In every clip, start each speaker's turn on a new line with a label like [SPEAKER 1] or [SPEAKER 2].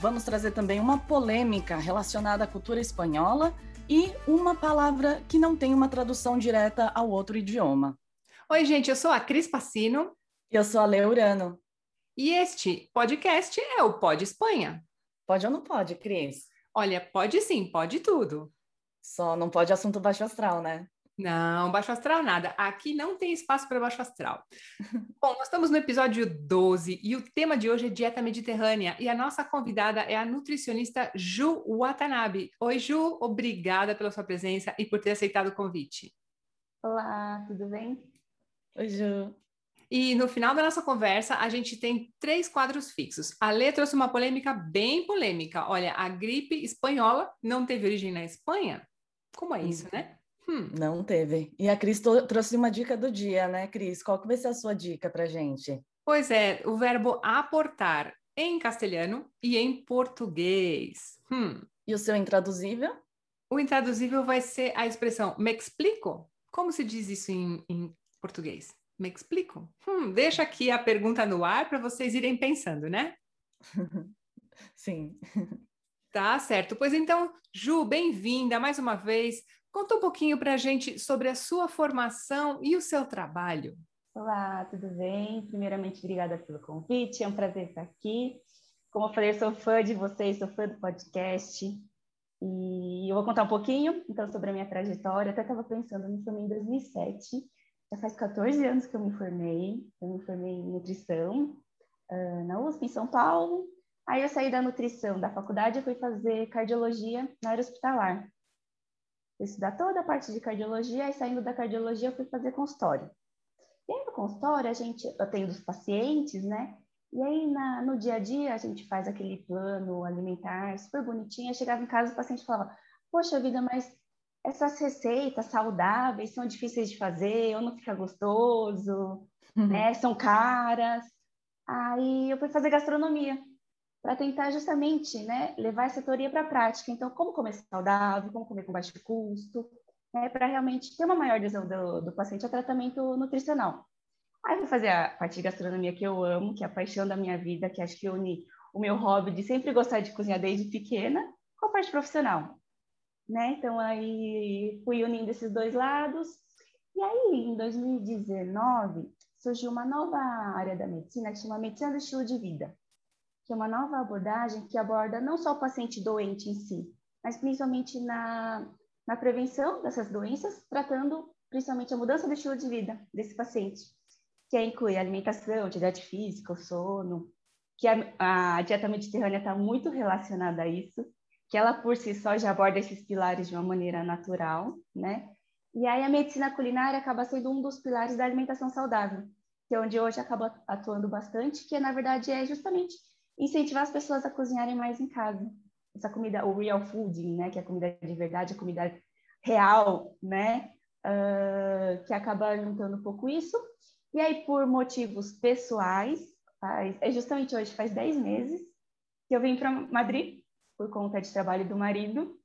[SPEAKER 1] Vamos trazer também uma polêmica relacionada à cultura espanhola e uma palavra que não tem uma tradução direta ao outro idioma.
[SPEAKER 2] Oi, gente, eu sou a Cris Passino.
[SPEAKER 1] E eu sou a Leurano.
[SPEAKER 2] E este podcast é o Pode Espanha.
[SPEAKER 1] Pode ou não pode, Cris?
[SPEAKER 2] Olha, pode sim, pode tudo.
[SPEAKER 1] Só não pode assunto baixo astral, né?
[SPEAKER 2] Não, baixo astral nada. Aqui não tem espaço para baixo astral. Bom, nós estamos no episódio 12 e o tema de hoje é dieta mediterrânea e a nossa convidada é a nutricionista Ju Watanabe. Oi, Ju, obrigada pela sua presença e por ter aceitado o convite.
[SPEAKER 3] Olá, tudo bem?
[SPEAKER 1] Oi, Ju.
[SPEAKER 2] E no final da nossa conversa, a gente tem três quadros fixos. A Lê trouxe uma polêmica bem polêmica. Olha, a gripe espanhola não teve origem na Espanha? Como é isso, né?
[SPEAKER 1] Hum. Não teve. E a Cris trouxe uma dica do dia, né, Cris? Qual que vai ser a sua dica para gente?
[SPEAKER 2] Pois é, o verbo aportar em castelhano e em português. Hum.
[SPEAKER 1] E o seu intraduzível?
[SPEAKER 2] O intraduzível vai ser a expressão me explico? Como se diz isso em, em português? Me explico? Hum, deixa aqui a pergunta no ar para vocês irem pensando, né?
[SPEAKER 1] Sim.
[SPEAKER 2] Tá certo. Pois então, Ju, bem-vinda mais uma vez. Conta um pouquinho para a gente sobre a sua formação e o seu trabalho.
[SPEAKER 3] Olá, tudo bem? Primeiramente, obrigada pelo convite, é um prazer estar aqui. Como eu falei, eu sou fã de vocês, sou fã do podcast. E eu vou contar um pouquinho, então, sobre a minha trajetória. Eu até estava pensando, eu me formei em 2007, já faz 14 anos que eu me formei. Eu me formei em nutrição na USP, em São Paulo. Aí eu saí da nutrição da faculdade e fui fazer cardiologia na área hospitalar fui estudar toda a parte de cardiologia, e saindo da cardiologia eu fui fazer consultório. E aí no consultório a gente, eu tenho dos pacientes, né? E aí na, no dia a dia a gente faz aquele plano alimentar super bonitinho, eu chegava em casa o paciente falava, poxa vida, mas essas receitas saudáveis são difíceis de fazer, ou não fica gostoso, uhum. né? São caras. Aí eu fui fazer gastronomia para tentar justamente né, levar essa teoria para a prática. Então, como comer saudável, como comer com baixo custo, né, para realmente ter uma maior adesão do, do paciente ao tratamento nutricional. Aí vou fazer a parte de gastronomia que eu amo, que é a paixão da minha vida, que acho que une o meu hobby de sempre gostar de cozinhar desde pequena com a parte profissional. Né? Então, aí fui unindo esses dois lados. E aí, em 2019, surgiu uma nova área da medicina que chama Medicina do Estilo de Vida que é uma nova abordagem que aborda não só o paciente doente em si, mas principalmente na, na prevenção dessas doenças, tratando principalmente a mudança do estilo de vida desse paciente, que inclui alimentação, atividade física, sono, que a, a dieta mediterrânea está muito relacionada a isso, que ela por si só já aborda esses pilares de uma maneira natural, né? E aí a medicina culinária acaba sendo um dos pilares da alimentação saudável, que é onde hoje acaba atuando bastante, que na verdade é justamente incentivar as pessoas a cozinharem mais em casa. Essa comida, o real fooding, né, que é a comida de verdade, a comida real, né, uh, que acaba juntando um pouco isso. E aí, por motivos pessoais, faz, é justamente hoje, faz 10 meses, que eu vim para Madrid, por conta de trabalho do marido.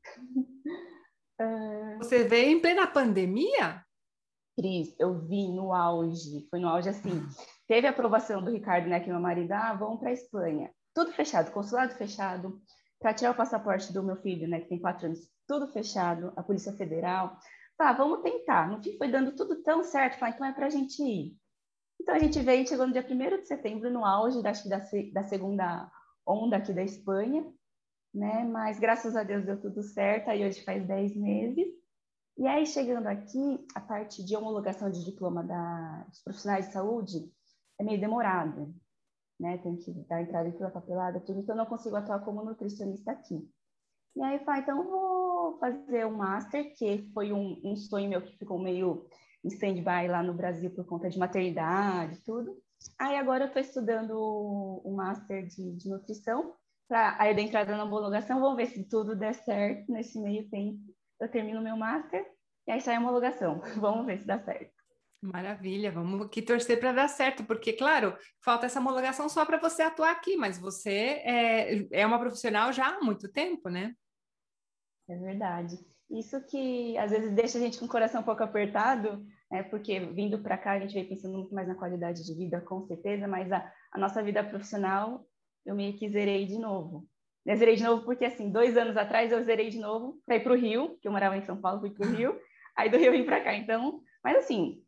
[SPEAKER 2] uh... Você veio em plena pandemia?
[SPEAKER 3] Cris, eu vim no auge, foi no auge assim. Teve a aprovação do Ricardo, né, que meu marido, ah, vamos para a Espanha tudo fechado, consulado fechado, para tirar o passaporte do meu filho, né, que tem quatro anos, tudo fechado, a Polícia Federal. Tá, vamos tentar. No fim foi dando tudo tão certo, falei, então é para a gente ir. Então a gente veio, chegou no dia 1 de setembro, no auge da, da segunda onda aqui da Espanha, né? Mas graças a Deus deu tudo certo, aí hoje faz 10 meses. E aí, chegando aqui, a parte de homologação de diploma da, dos profissionais de saúde é meio demorado né? Tem que dar entrada em toda a papelada, tudo, então eu não consigo atuar como nutricionista aqui. E aí falei, então vou fazer o um master, que foi um, um sonho meu que ficou meio em stand-by lá no Brasil por conta de maternidade tudo. Aí agora eu estou estudando o master de, de nutrição, para a entrada na homologação, vamos ver se tudo der certo nesse meio tempo. Eu termino meu master e aí sai a homologação. Vamos ver se dá certo.
[SPEAKER 2] Maravilha, vamos aqui torcer para dar certo, porque, claro, falta essa homologação só para você atuar aqui, mas você é, é uma profissional já há muito tempo, né?
[SPEAKER 3] É verdade. Isso que às vezes deixa a gente com o coração um pouco apertado, né? porque vindo para cá a gente vem pensando muito mais na qualidade de vida, com certeza, mas a, a nossa vida profissional eu meio que zerei de novo. Eu zerei de novo porque, assim, dois anos atrás eu zerei de novo para ir para o Rio, que eu morava em São Paulo, fui para o Rio, aí do Rio eu vim para cá. Então, mas assim,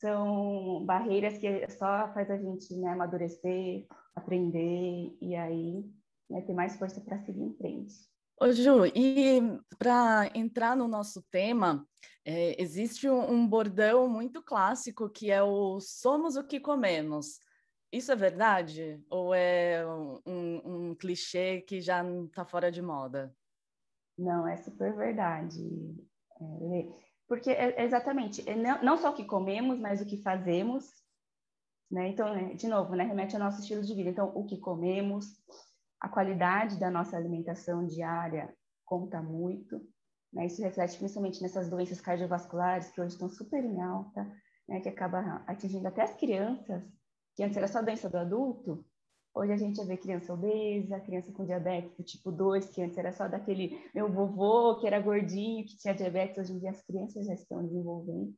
[SPEAKER 3] são barreiras que só faz a gente né, amadurecer, aprender e aí né, ter mais força para seguir em frente.
[SPEAKER 1] Ô Ju, e para entrar no nosso tema, é, existe um, um, bordão muito clássico que é o somos o que comemos. Isso é verdade? Ou é um, um clichê que já está fora de moda?
[SPEAKER 3] Não, é super verdade. É, porque, é, exatamente, é não, não só o que comemos, mas o que fazemos. Né? Então, né, de novo, né, remete ao nosso estilo de vida. Então, o que comemos, a qualidade da nossa alimentação diária conta muito. Né? Isso reflete principalmente nessas doenças cardiovasculares que hoje estão super em alta, né? que acaba atingindo até as crianças, que antes era só doença do adulto, Hoje a gente vê criança obesa, criança com diabetes do tipo 2, que antes era só daquele meu vovô que era gordinho, que tinha diabetes, hoje em dia as crianças já estão desenvolvendo.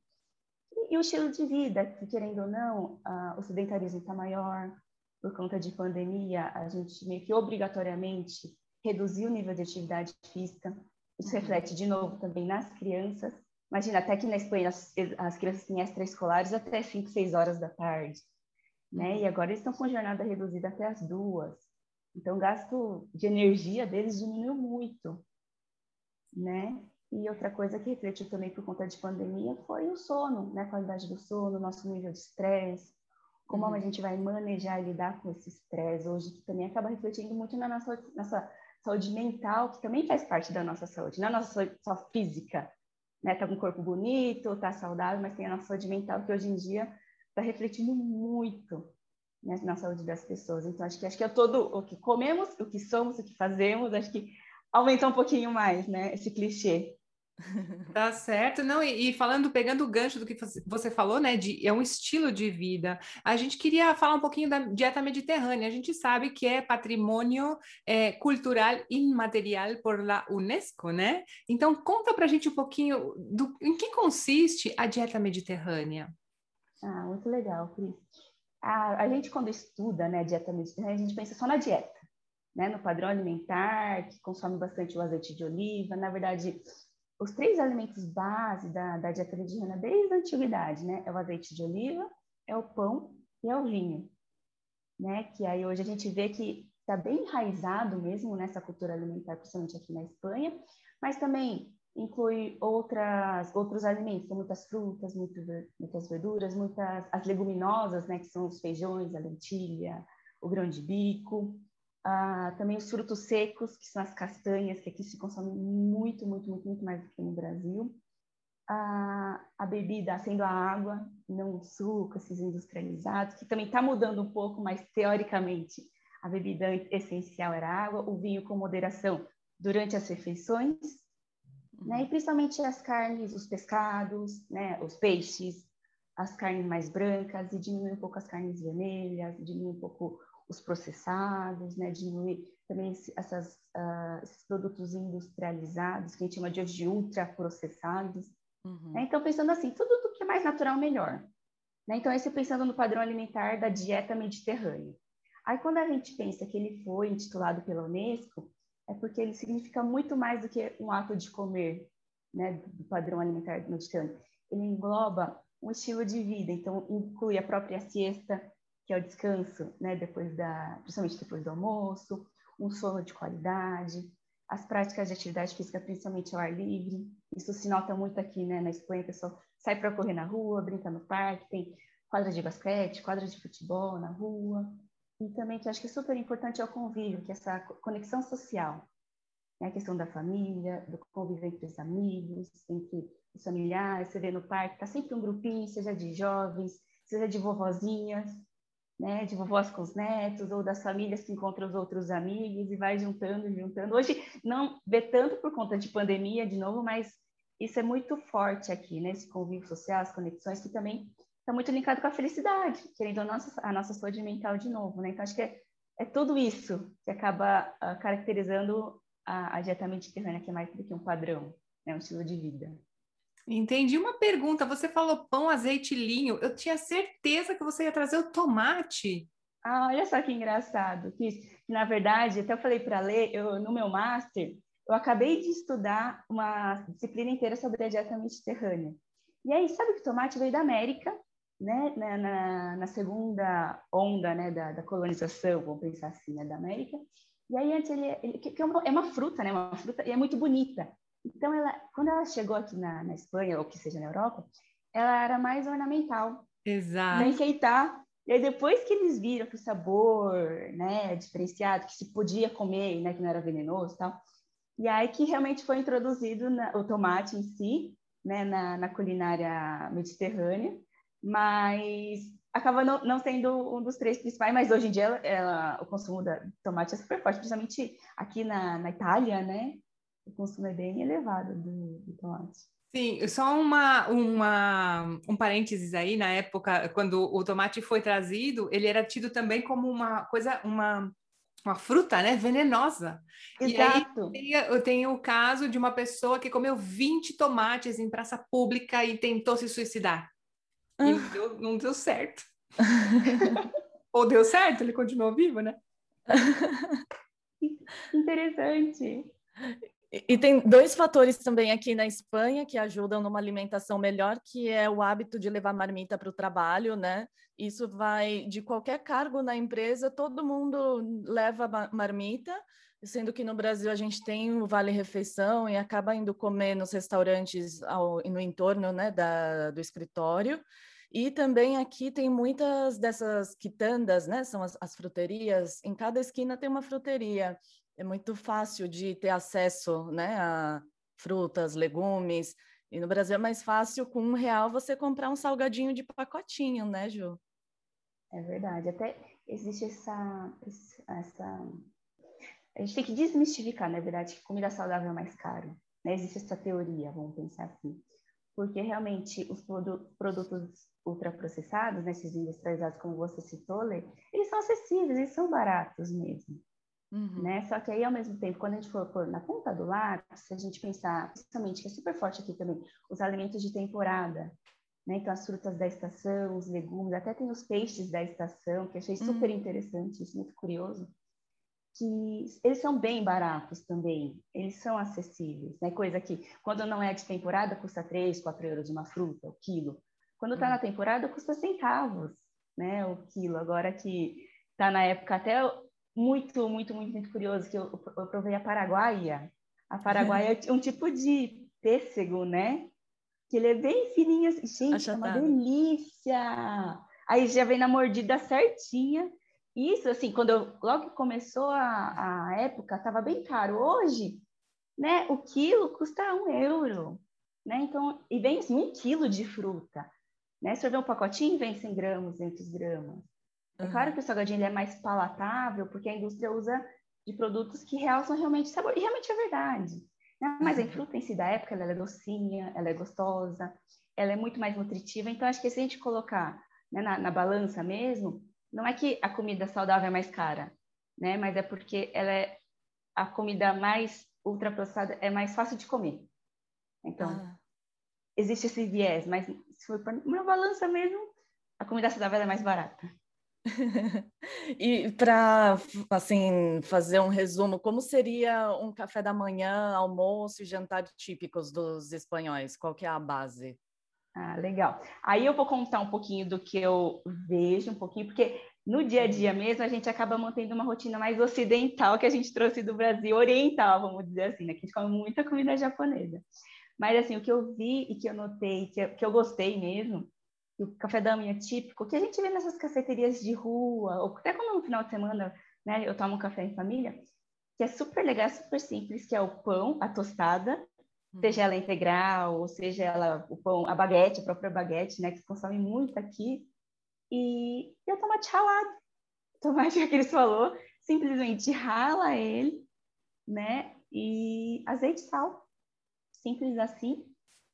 [SPEAKER 3] E, e o estilo de vida, que querendo ou não, a, o sedentarismo está maior, por conta de pandemia, a gente meio que obrigatoriamente reduziu o nível de atividade física. Isso uhum. reflete de novo também nas crianças. Imagina, até que na Espanha as, as crianças têm extraescolares até 5, 6 horas da tarde né? E agora eles estão com jornada reduzida até as duas. Então, o gasto de energia deles diminuiu muito, né? E outra coisa que refletiu também por conta de pandemia foi o sono, né? A qualidade do sono, nosso nível de estresse, como uhum. a gente vai manejar e lidar com esse estresse hoje, que também acaba refletindo muito na nossa, nossa saúde mental, que também faz parte da nossa saúde, não a nossa saúde só física, né? Tá com o corpo bonito, tá saudável, mas tem a nossa saúde mental, que hoje em dia está refletindo muito né, na saúde das pessoas. Então, acho que acho que é todo o que comemos, o que somos, o que fazemos, acho que aumenta um pouquinho mais, né, esse clichê.
[SPEAKER 2] Tá certo, não, e, e, falando, pegando o gancho do que você falou, né, de é um estilo de vida. A gente queria falar um pouquinho da dieta mediterrânea. A gente sabe que é patrimônio é, cultural imaterial por la UNESCO, né? Então conta pra gente um pouquinho do em que consiste a dieta mediterrânea.
[SPEAKER 3] Ah, muito legal, Cris. A, a gente, quando estuda né, dieta mediterrânea, a gente pensa só na dieta, né, no padrão alimentar, que consome bastante o azeite de oliva. Na verdade, os três alimentos base da, da dieta mediterrânea desde a antiguidade, né, é o azeite de oliva, é o pão e é o vinho. Né, que aí hoje a gente vê que está bem enraizado mesmo nessa cultura alimentar, principalmente aqui na Espanha, mas também inclui outras, outros alimentos, muitas frutas, muito, muitas verduras, muitas as leguminosas, né, que são os feijões, a lentilha, o grão de bico, ah, também os frutos secos, que são as castanhas, que aqui se consome muito, muito, muito, muito mais do que no Brasil. Ah, a bebida sendo a água, não o suco, esses industrializados, que também está mudando um pouco, mas teoricamente a bebida essencial era água, o vinho com moderação durante as refeições, né? E principalmente as carnes, os pescados, né? os peixes, as carnes mais brancas, e diminuir um pouco as carnes vermelhas, diminuir um pouco os processados, né? diminuir também essas, uh, esses produtos industrializados, que a gente chama de hoje de ultraprocessados. Uhum. Né? Então, pensando assim, tudo do que é mais natural, melhor. Né? Então, esse pensando no padrão alimentar da dieta mediterrânea. Aí, quando a gente pensa que ele foi intitulado pela Unesco, é porque ele significa muito mais do que um ato de comer, né, do padrão alimentar mediterrâneo. Ele engloba um estilo de vida, então inclui a própria siesta, que é o descanso, né, depois da, principalmente depois do almoço, um sono de qualidade, as práticas de atividade física, principalmente ao ar livre. Isso se nota muito aqui, né, na Espanha, o pessoal sai para correr na rua, brinca no parque, tem quadra de basquete, quadra de futebol na rua. E também que acho que é super importante é o convívio, que é essa conexão social. Né? A questão da família, do convívio entre os amigos, entre os familiares. Você vê no parque, está sempre um grupinho, seja de jovens, seja de vovozinhas, né, de vovós com os netos, ou das famílias que encontram os outros amigos e vai juntando, juntando. Hoje não vê tanto por conta de pandemia, de novo, mas isso é muito forte aqui, né, esse convívio social, as conexões, que também está muito linkado com a felicidade, querendo a nossa, a nossa saúde mental de novo, né? Então, acho que é, é tudo isso que acaba uh, caracterizando a, a dieta mediterrânea, que é mais do que um padrão, né, um estilo de vida.
[SPEAKER 2] Entendi uma pergunta. Você falou pão, azeite e linho. Eu tinha certeza que você ia trazer o tomate.
[SPEAKER 3] Ah, olha só que engraçado. Que, na verdade, até eu falei para ler, eu no meu master, eu acabei de estudar uma disciplina inteira sobre a dieta mediterrânea. E aí, sabe que o tomate veio da América, né? Na, na, na segunda onda, né, da, da, colonização, vamos pensar assim, né, da América. E aí, antes ele, ele que é, uma, é uma fruta, né? Uma fruta e é muito bonita. Então, ela, quando ela chegou aqui na, na Espanha, ou que seja na Europa, ela era mais ornamental.
[SPEAKER 2] Exato.
[SPEAKER 3] enfeitar. E aí, depois que eles viram que o sabor né, diferenciado, que se podia comer, né, que não era venenoso e tal, e aí que realmente foi introduzido na, o tomate em si, né, na, na culinária mediterrânea, mas acaba não, não, sendo um dos três principais, mas hoje em dia ela, ela, o consumo de tomate é super forte, principalmente aqui na, na Itália, né? o consumo é bem elevado do, do tomate.
[SPEAKER 2] Sim, só uma, uma, um parênteses aí, na época, quando o tomate foi trazido, ele era tido também como uma coisa, uma, uma fruta, né, venenosa.
[SPEAKER 3] Exato.
[SPEAKER 2] E aí eu tenho o caso de uma pessoa que comeu 20 tomates em praça pública e tentou se suicidar. E não ah. deu, não deu certo. Ou deu certo, ele continuou vivo, né?
[SPEAKER 3] Interessante.
[SPEAKER 1] E tem dois fatores também aqui na Espanha que ajudam numa alimentação melhor, que é o hábito de levar marmita para o trabalho, né? Isso vai de qualquer cargo na empresa, todo mundo leva marmita, sendo que no Brasil a gente tem o vale refeição e acaba indo comer nos restaurantes ao, no entorno, né, da, do escritório. E também aqui tem muitas dessas quitandas, né? São as, as fruterias. Em cada esquina tem uma fruteria é muito fácil de ter acesso né, a frutas, legumes. E no Brasil é mais fácil, com um real, você comprar um salgadinho de pacotinho, né, Ju?
[SPEAKER 3] É verdade. Até existe essa, essa... A gente tem que desmistificar, na verdade, que comida saudável é mais caro. Né? Existe essa teoria, vamos pensar assim. Porque realmente os produtos ultraprocessados, né, esses industrializados, como você citou, Lê, eles são acessíveis, eles são baratos mesmo. Uhum. Né? Só que aí, ao mesmo tempo, quando a gente for pôr na ponta do lápis, se a gente pensar, principalmente, que é super forte aqui também, os alimentos de temporada, né? Então, as frutas da estação, os legumes, até tem os peixes da estação, que achei super uhum. interessante, isso muito curioso, que eles são bem baratos também, eles são acessíveis, né? Coisa que, quando não é de temporada, custa 3, 4 euros uma fruta, o quilo. Quando está uhum. na temporada, custa centavos, né? O quilo. Agora que está na época até muito, muito, muito, muito curioso que eu, eu provei a paraguaia. A paraguaia é um tipo de pêssego, né? Que ele é bem fininho assim. Gente, Achatado. é uma delícia! Aí já vem na mordida certinha. Isso, assim, quando eu, logo que começou a, a época, estava bem caro. Hoje, né, o quilo custa um euro, né? Então, e vem assim, um quilo de fruta. Né? Se eu ver um pacotinho, vem 100 gramas, 200 gramas. É claro que o salgadinho é mais palatável, porque a indústria usa de produtos que realçam realmente sabor, e realmente é verdade. Né? Mas a uhum. fruta em si da época, ela é docinha, ela é gostosa, ela é muito mais nutritiva. Então, acho que se a gente colocar né, na, na, balança mesmo, não é que a comida saudável é mais cara, né? Mas é porque ela é a comida mais ultraprocessada, é mais fácil de comer. Então, ah. existe esse viés, mas se for para uma balança mesmo, a comida saudável é mais barata.
[SPEAKER 1] e para assim fazer um resumo, como seria um café da manhã, almoço e jantar típicos dos espanhóis? Qual que é a base?
[SPEAKER 3] Ah, legal. Aí eu vou contar um pouquinho do que eu vejo, um pouquinho, porque no dia a dia mesmo a gente acaba mantendo uma rotina mais ocidental que a gente trouxe do Brasil, oriental, vamos dizer assim, né? Que a gente come muita comida japonesa. Mas assim, o que eu vi e que eu notei, que eu, que eu gostei mesmo, o café da manhã típico, que a gente vê nessas cafeterias de rua, ou até quando no final de semana né, eu tomo um café em família, que é super legal, super simples, que é o pão, a tostada. Seja ela integral, ou seja ela o pão, a baguete, a própria baguete, né, que se consome muito aqui, E, e o tomate ralado. O tomate que eles falou, simplesmente rala ele, né? E azeite e sal. Simples assim.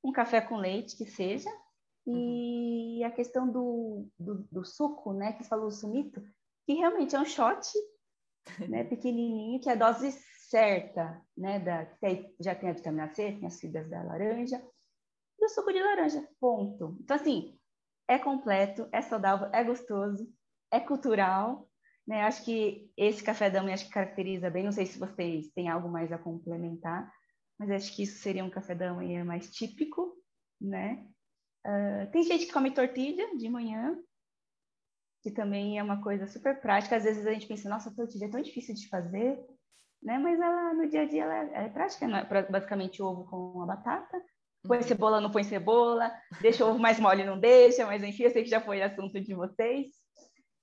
[SPEAKER 3] Um café com leite, que seja. E a questão do, do, do suco, né? Que falou, o sumito, que realmente é um shot, né? Pequenininho, que é a dose certa, né? Da, já tem a vitamina C, tem as fibras da laranja. E o suco de laranja, ponto. Então, assim, é completo, é saudável, é gostoso, é cultural, né? Acho que esse café da manhã acho que caracteriza bem. Não sei se vocês têm algo mais a complementar, mas acho que isso seria um café da manhã mais típico, né? Uh, tem gente que come tortilha de manhã, que também é uma coisa super prática. Às vezes a gente pensa, nossa, tortilha é tão difícil de fazer, né? Mas ela, no dia a dia ela é, é prática, né? basicamente ovo com a batata. Põe uhum. cebola, não põe cebola, deixa o ovo mais mole, não deixa, mas enfim, eu sei que já foi assunto de vocês.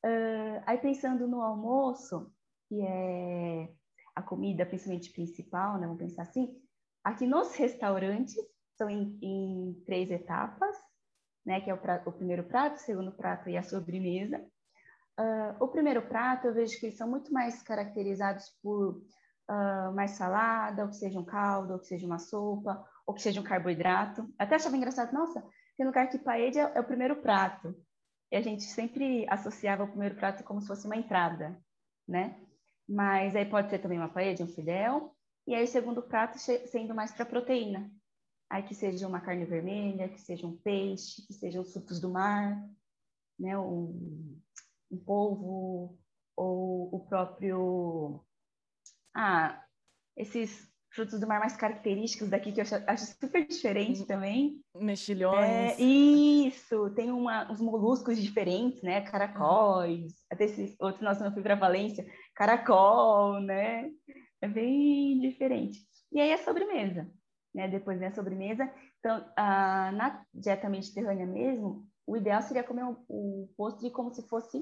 [SPEAKER 3] Uh, aí pensando no almoço, que é a comida principalmente principal, né? Vamos pensar assim, aqui nos restaurantes são em, em três etapas, né? Que é o, prato, o, primeiro prato, o segundo prato e a sobremesa. Uh, o primeiro prato eu vejo que eles são muito mais caracterizados por uh, mais salada, ou que seja um caldo, ou que seja uma sopa, ou que seja um carboidrato. Até achava engraçado, nossa, tem lugar que paella é o primeiro prato. E a gente sempre associava o primeiro prato como se fosse uma entrada, né? Mas aí pode ser também uma paella, um fidel, e aí o segundo prato sendo mais para proteína. Aí que seja uma carne vermelha, que seja um peixe, que sejam frutos do mar, né? Um, um polvo, ou o próprio... Ah, esses frutos do mar mais característicos daqui, que eu acho super diferente também.
[SPEAKER 1] Mexilhões.
[SPEAKER 3] É, isso, tem uma, uns moluscos diferentes, né? Caracóis, até esses outros, nós não fui para Valência, caracol, né? É bem diferente. E aí a sobremesa, né? Depois vem a sobremesa. Então, a, na dieta mediterrânea mesmo, o ideal seria comer o, o postre como se fosse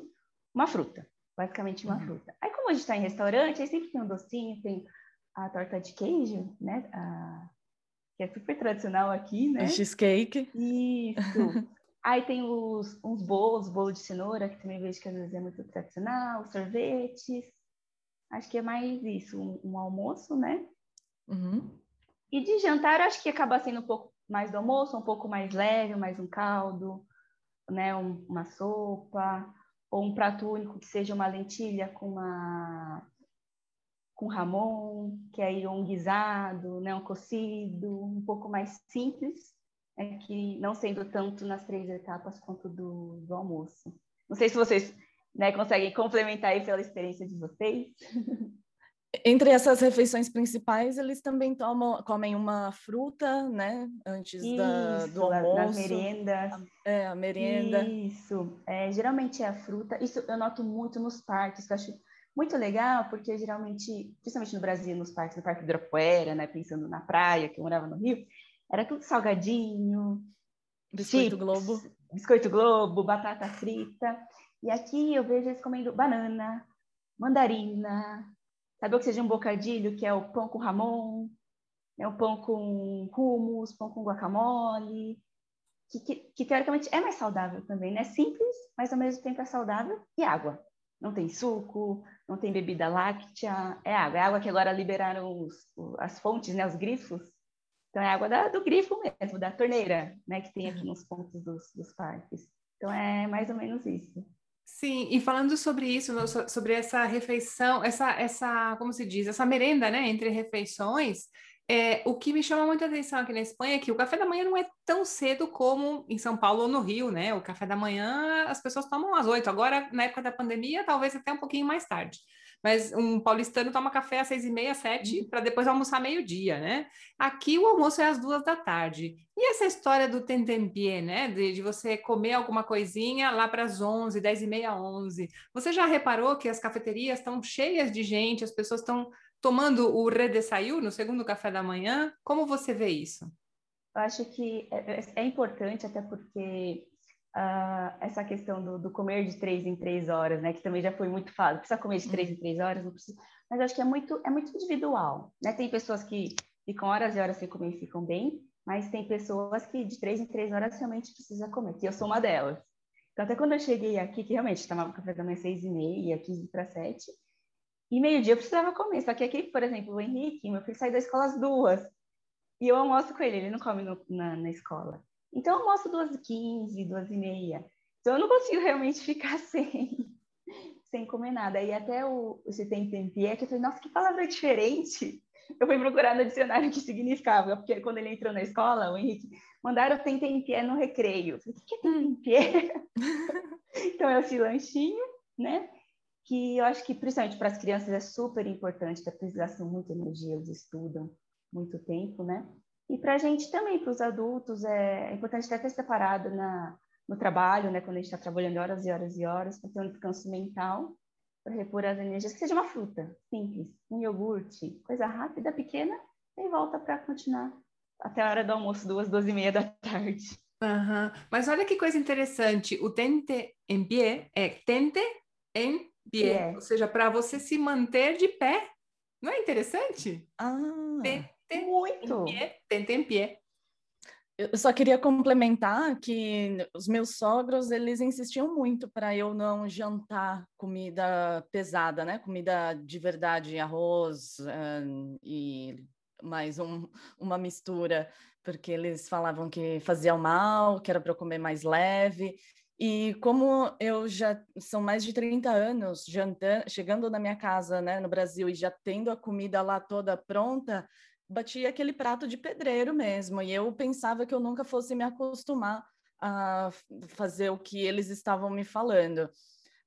[SPEAKER 3] uma fruta, basicamente uma uhum. fruta. Aí, como a gente está em restaurante, aí sempre tem um docinho, tem a torta de queijo, né? A, que é super tradicional aqui, né?
[SPEAKER 1] O cheesecake.
[SPEAKER 3] Isso. Aí tem os, uns bolos, bolo de cenoura, que também vejo que às vezes é muito tradicional, sorvetes. Acho que é mais isso, um, um almoço, né?
[SPEAKER 1] Uhum.
[SPEAKER 3] E de jantar, acho que acaba sendo um pouco mais do almoço, um pouco mais leve, mais um caldo, né? Um, uma sopa, ou um prato único que seja uma lentilha com uma com ramon, que é aí um guisado, né, um cocido, um pouco mais simples, é que não sendo tanto nas três etapas quanto do, do almoço. Não sei se vocês né, conseguem complementar aí pela experiência de vocês.
[SPEAKER 1] Entre essas refeições principais, eles também tomam, comem uma fruta, né? Antes Isso, da, do almoço.
[SPEAKER 3] Das merendas.
[SPEAKER 1] A, é, a merenda.
[SPEAKER 3] Isso. É, geralmente é a fruta. Isso eu noto muito nos parques, que eu acho muito legal, porque geralmente, principalmente no Brasil, nos parques, no Parque do Ibirapuera, né, pensando na praia, que eu morava no Rio, era tudo salgadinho,
[SPEAKER 1] biscoito chips, globo,
[SPEAKER 3] biscoito globo, batata frita. E aqui eu vejo eles comendo banana, mandarina, sabe o que seja um bocadilho, que é o pão com ramon, é o pão com hummus, pão com guacamole, que, que, que, teoricamente é mais saudável também, né? Simples, mas ao mesmo tempo é saudável e água não tem suco, não tem bebida láctea, é água. É água que agora liberaram os, as fontes, né, os grifos. Então, é água da, do grifo mesmo, da torneira, né, que tem aqui nos pontos dos, dos parques. Então, é mais ou menos isso.
[SPEAKER 2] Sim, e falando sobre isso, sobre essa refeição, essa, essa, como se diz, essa merenda, né, entre refeições, é, o que me chama muita atenção aqui na Espanha é que o café da manhã não é tão cedo como em São Paulo ou no Rio, né? O café da manhã as pessoas tomam às oito. Agora, na época da pandemia, talvez até um pouquinho mais tarde. Mas um paulistano toma café às seis e meia, sete, uhum. para depois almoçar meio-dia, né? Aqui o almoço é às duas da tarde. E essa história do tentempié, né? De, de você comer alguma coisinha lá para as onze, dez e meia, onze. Você já reparou que as cafeterias estão cheias de gente, as pessoas estão tomando o redesaiu no segundo café da manhã. Como você vê isso?
[SPEAKER 3] Eu acho que é, é, é importante, até porque uh, essa questão do, do, comer de três em três horas, né, que também já foi muito falado, precisa comer de três em três horas, não precisa, mas acho que é muito, é muito individual, né? Tem pessoas que ficam horas e horas sem comer e ficam bem, mas tem pessoas que de três em três horas realmente precisa comer, que eu sou uma delas. Então, até quando eu cheguei aqui, que realmente tomava café da manhã seis e meia, 15 para sete, e meio-dia eu precisava comer. Só que aqui, por exemplo, o Henrique, meu filho sai da escola às duas. E eu almoço com ele, ele não come no, na, na escola. Então eu almoço duas e quinze, duas e meia. Então eu não consigo realmente ficar sem, sem comer nada. E até o, o tem tempie, que eu falei, nossa, que palavra diferente. Eu fui procurar no dicionário o que significava, porque quando ele entrou na escola, o Henrique, mandaram tem tempie no recreio. Eu falei, o que é tempie? então é esse lanchinho, né? Que eu acho que, principalmente para as crianças, é super importante, porque eles gastam muita energia, eles estudam muito tempo, né? E para a gente também, para os adultos, é, é importante até ter separado na, no trabalho, né? Quando a gente está trabalhando horas e horas e horas, para ter um descanso mental, para repor as energias, que seja uma fruta simples, um iogurte, coisa rápida, pequena, e volta para continuar até a hora do almoço, duas, duas e meia da tarde.
[SPEAKER 2] Uhum. Mas olha que coisa interessante, o tente em pé é tente em pé, ou seja, para você se manter de pé. Não é interessante?
[SPEAKER 1] Ah,
[SPEAKER 2] tente
[SPEAKER 3] muito.
[SPEAKER 2] Em pé.
[SPEAKER 1] Eu só queria complementar que os meus sogros, eles insistiam muito para eu não jantar comida pesada, né? Comida de verdade, arroz uh, e mais um, uma mistura, porque eles falavam que fazia mal, que era para eu comer mais leve. E como eu já são mais de 30 anos jantando, chegando na minha casa, né, no Brasil e já tendo a comida lá toda pronta, batia aquele prato de pedreiro mesmo, e eu pensava que eu nunca fosse me acostumar a fazer o que eles estavam me falando.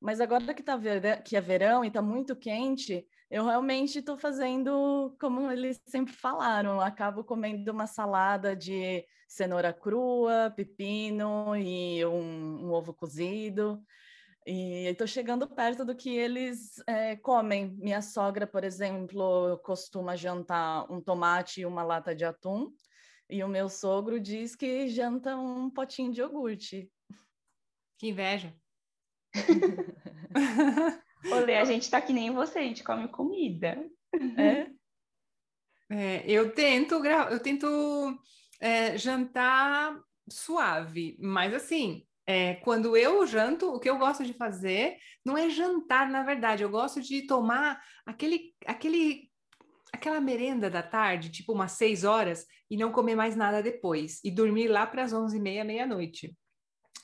[SPEAKER 1] Mas agora que, tá que é verão e está muito quente, eu realmente estou fazendo como eles sempre falaram. Acabo comendo uma salada de cenoura crua, pepino e um, um ovo cozido. E estou chegando perto do que eles é, comem. Minha sogra, por exemplo, costuma jantar um tomate e uma lata de atum. E o meu sogro diz que janta um potinho de iogurte.
[SPEAKER 2] Que inveja.
[SPEAKER 3] Olê, a gente tá que nem você, a gente come comida.
[SPEAKER 1] É?
[SPEAKER 2] é eu tento, eu tento é, jantar suave, mas assim, é, quando eu janto, o que eu gosto de fazer não é jantar, na verdade, eu gosto de tomar aquele, aquele, aquela merenda da tarde, tipo umas seis horas, e não comer mais nada depois, e dormir lá para as onze e meia, meia-noite.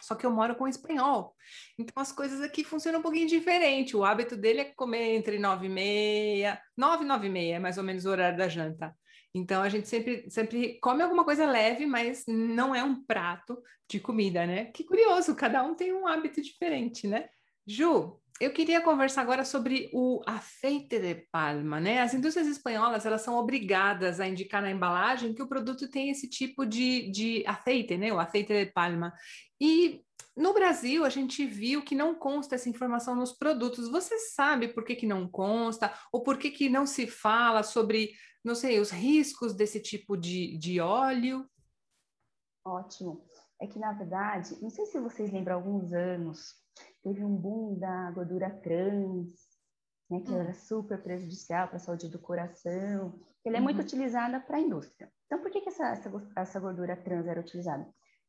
[SPEAKER 2] Só que eu moro com espanhol, então as coisas aqui funcionam um pouquinho diferente. O hábito dele é comer entre nove e meia, nove, nove e meia, é mais ou menos o horário da janta. Então a gente sempre, sempre come alguma coisa leve, mas não é um prato de comida, né? Que curioso, cada um tem um hábito diferente, né? Ju, eu queria conversar agora sobre o azeite de palma, né? As indústrias espanholas, elas são obrigadas a indicar na embalagem que o produto tem esse tipo de, de azeite, né? O azeite de palma. E no Brasil, a gente viu que não consta essa informação nos produtos. Você sabe por que, que não consta? Ou por que, que não se fala sobre não sei, os riscos desse tipo de, de óleo?
[SPEAKER 3] Ótimo. É que, na verdade, não sei se vocês lembram, alguns anos, teve um boom da gordura trans, né, que hum. era super prejudicial para a saúde do coração. Ela é uhum. muito utilizada para a indústria. Então, por que, que essa, essa, essa gordura trans era utilizada?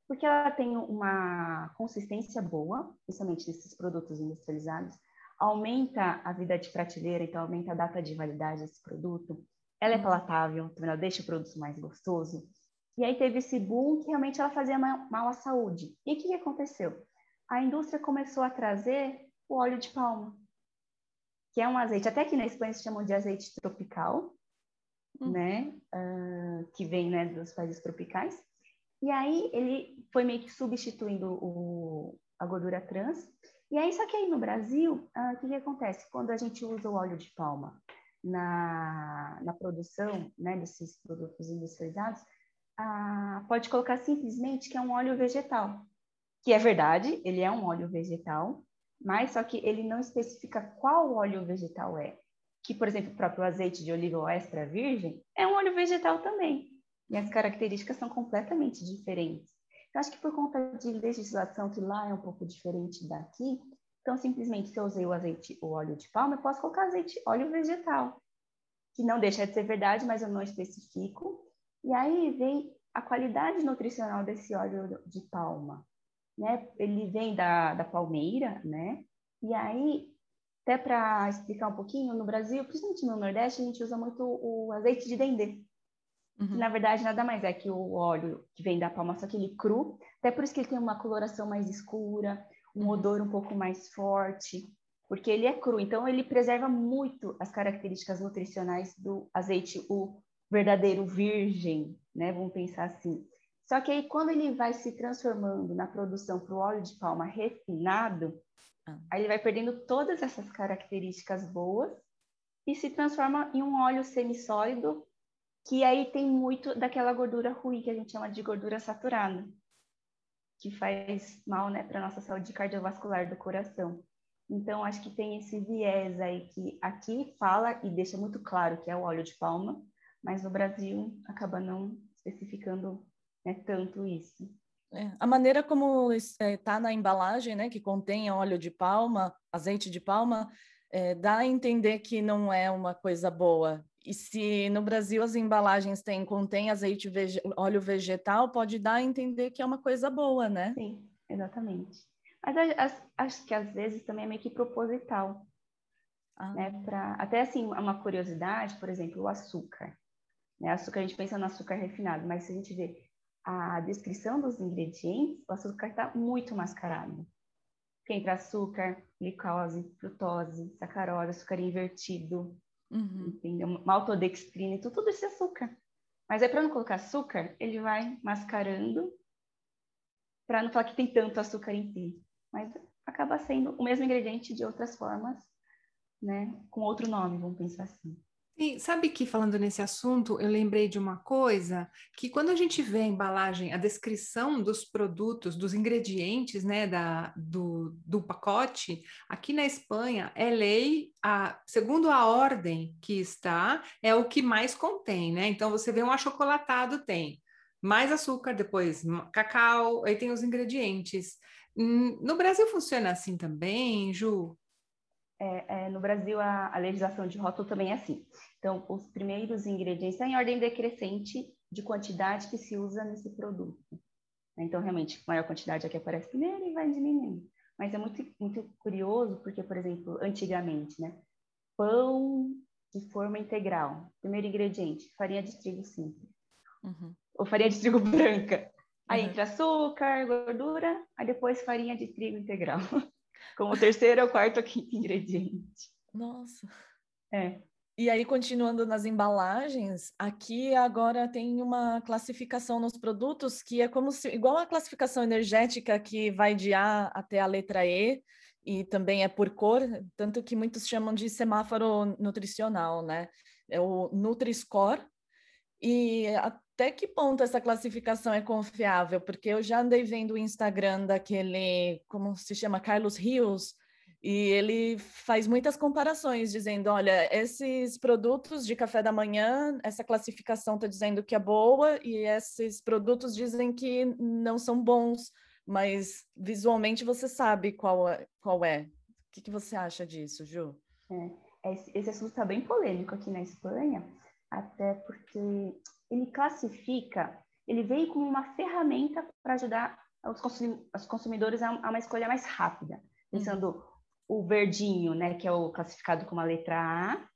[SPEAKER 3] Porque ela tem uma consistência boa, principalmente nesses produtos industrializados, aumenta a vida de prateleira, então aumenta a data de validade desse produto, ela é uhum. palatável, ela deixa o produto mais gostoso. E aí teve esse boom que realmente ela fazia mal à saúde. E o que, que aconteceu? A indústria começou a trazer o óleo de palma, que é um azeite, até que na Espanha se chamam de azeite tropical, hum. né? Uh, que vem né, dos países tropicais. E aí ele foi meio que substituindo o, a gordura trans. E aí, só que aí no Brasil, uh, o que, que acontece? Quando a gente usa o óleo de palma na, na produção né, desses produtos industrializados, ah, pode colocar simplesmente que é um óleo vegetal. Que é verdade, ele é um óleo vegetal, mas só que ele não especifica qual óleo vegetal é. Que, por exemplo, o próprio azeite de oliva extra virgem é um óleo vegetal também. E as características são completamente diferentes. Eu acho que por conta de legislação que lá é um pouco diferente daqui, então, simplesmente, se eu usei o azeite, o óleo de palma, eu posso colocar azeite, óleo vegetal, que não deixa de ser verdade, mas eu não especifico. E aí vem a qualidade nutricional desse óleo de palma, né? Ele vem da, da palmeira, né? E aí, até para explicar um pouquinho, no Brasil, principalmente no Nordeste, a gente usa muito o azeite de dendê. Uhum. na verdade, nada mais é que o óleo que vem da palma, só que ele cru. Até por isso que ele tem uma coloração mais escura, um odor um pouco mais forte, porque ele é cru. Então, ele preserva muito as características nutricionais do azeite, o verdadeiro virgem, né? Vamos pensar assim. Só que aí, quando ele vai se transformando na produção para o óleo de palma refinado, ah. aí ele vai perdendo todas essas características boas e se transforma em um óleo semissólido, que aí tem muito daquela gordura ruim que a gente chama de gordura saturada, que faz mal, né, para nossa saúde cardiovascular do coração. Então, acho que tem esse viés aí que aqui fala e deixa muito claro que é o óleo de palma, mas no Brasil acaba não especificando né, tanto isso.
[SPEAKER 1] É, a maneira como está é, tá na embalagem, né, que contém óleo de palma, azeite de palma, é, dá a entender que não é uma coisa boa. E se no Brasil as embalagens têm, contém azeite, vege, óleo vegetal, pode dar a entender que é uma coisa boa, né?
[SPEAKER 3] Sim, exatamente. Mas acho que às vezes também é meio que proposital. Ah. Né? Pra, até assim, uma curiosidade, por exemplo, o açúcar. Né? Açúcar, a gente pensa no açúcar refinado, mas se a gente vê a descrição dos ingredientes, o açúcar está muito mascarado. Porque entra açúcar, glicose, frutose, sacarose, açúcar invertido, uhum. entendeu? maltodextrina, tudo, tudo esse açúcar. Mas aí, para não colocar açúcar, ele vai mascarando para não falar que tem tanto açúcar em si. Mas acaba sendo o mesmo ingrediente de outras formas, né? Com outro nome, vamos pensar assim.
[SPEAKER 2] E sabe que falando nesse assunto, eu lembrei de uma coisa que quando a gente vê a embalagem, a descrição dos produtos, dos ingredientes, né, da, do, do pacote, aqui na Espanha é lei, a, segundo a ordem que está, é o que mais contém, né? Então você vê um achocolatado tem mais açúcar, depois cacau, aí tem os ingredientes. No Brasil funciona assim também, Ju?
[SPEAKER 3] É, é, no Brasil, a, a, legislação de rótulo também é assim. Então, os primeiros ingredientes estão em ordem decrescente de quantidade que se usa nesse produto. Então, realmente, maior quantidade é que aparece primeiro e vai diminuindo. Mas é muito, muito curioso, porque, por exemplo, antigamente, né? Pão de forma integral. Primeiro ingrediente, farinha de trigo simples. Uhum. Ou farinha de trigo branca. Aí uhum. entra açúcar, gordura, aí depois farinha de trigo integral. como terceiro ou quarto ou quinto ingrediente.
[SPEAKER 1] Nossa.
[SPEAKER 3] É.
[SPEAKER 1] E aí, continuando nas embalagens, aqui agora tem uma classificação nos produtos que é como se, igual a classificação energética que vai de A até a letra E, e também é por cor, tanto que muitos chamam de semáforo nutricional, né? É o Nutri-Score. E até que ponto essa classificação é confiável? Porque eu já andei vendo o Instagram daquele, como se chama, Carlos Rios, e ele faz muitas comparações, dizendo: olha, esses produtos de café da manhã, essa classificação está dizendo que é boa, e esses produtos dizem que não são bons, mas visualmente você sabe qual é. Qual é. O que, que você acha disso, Ju?
[SPEAKER 3] É, esse assunto está bem polêmico aqui na Espanha, até porque ele classifica, ele veio como uma ferramenta para ajudar os, consum os consumidores a, uma escolha mais rápida, uhum. pensando. O verdinho, né, que é o classificado como a letra A,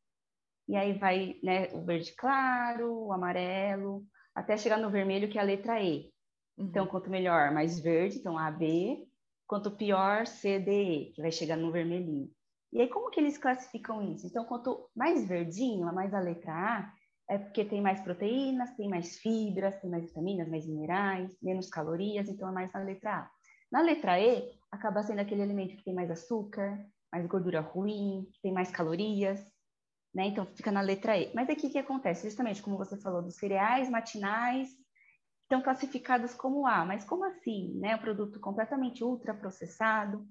[SPEAKER 3] e aí vai, né, o verde claro, o amarelo, até chegar no vermelho, que é a letra E. Uhum. Então, quanto melhor, mais verde, então A, B, quanto pior, C, D, E, que vai chegar no vermelhinho. E aí, como que eles classificam isso? Então, quanto mais verdinho, mais a letra A, é porque tem mais proteínas, tem mais fibras, tem mais vitaminas, mais minerais, menos calorias, então é mais na letra A. Na letra E, acaba sendo aquele alimento que tem mais açúcar, mais gordura ruim, tem mais calorias, né? Então fica na letra E. Mas aqui o que acontece? Justamente como você falou, dos cereais matinais estão classificados como A, mas como assim, né? Um produto completamente ultraprocessado.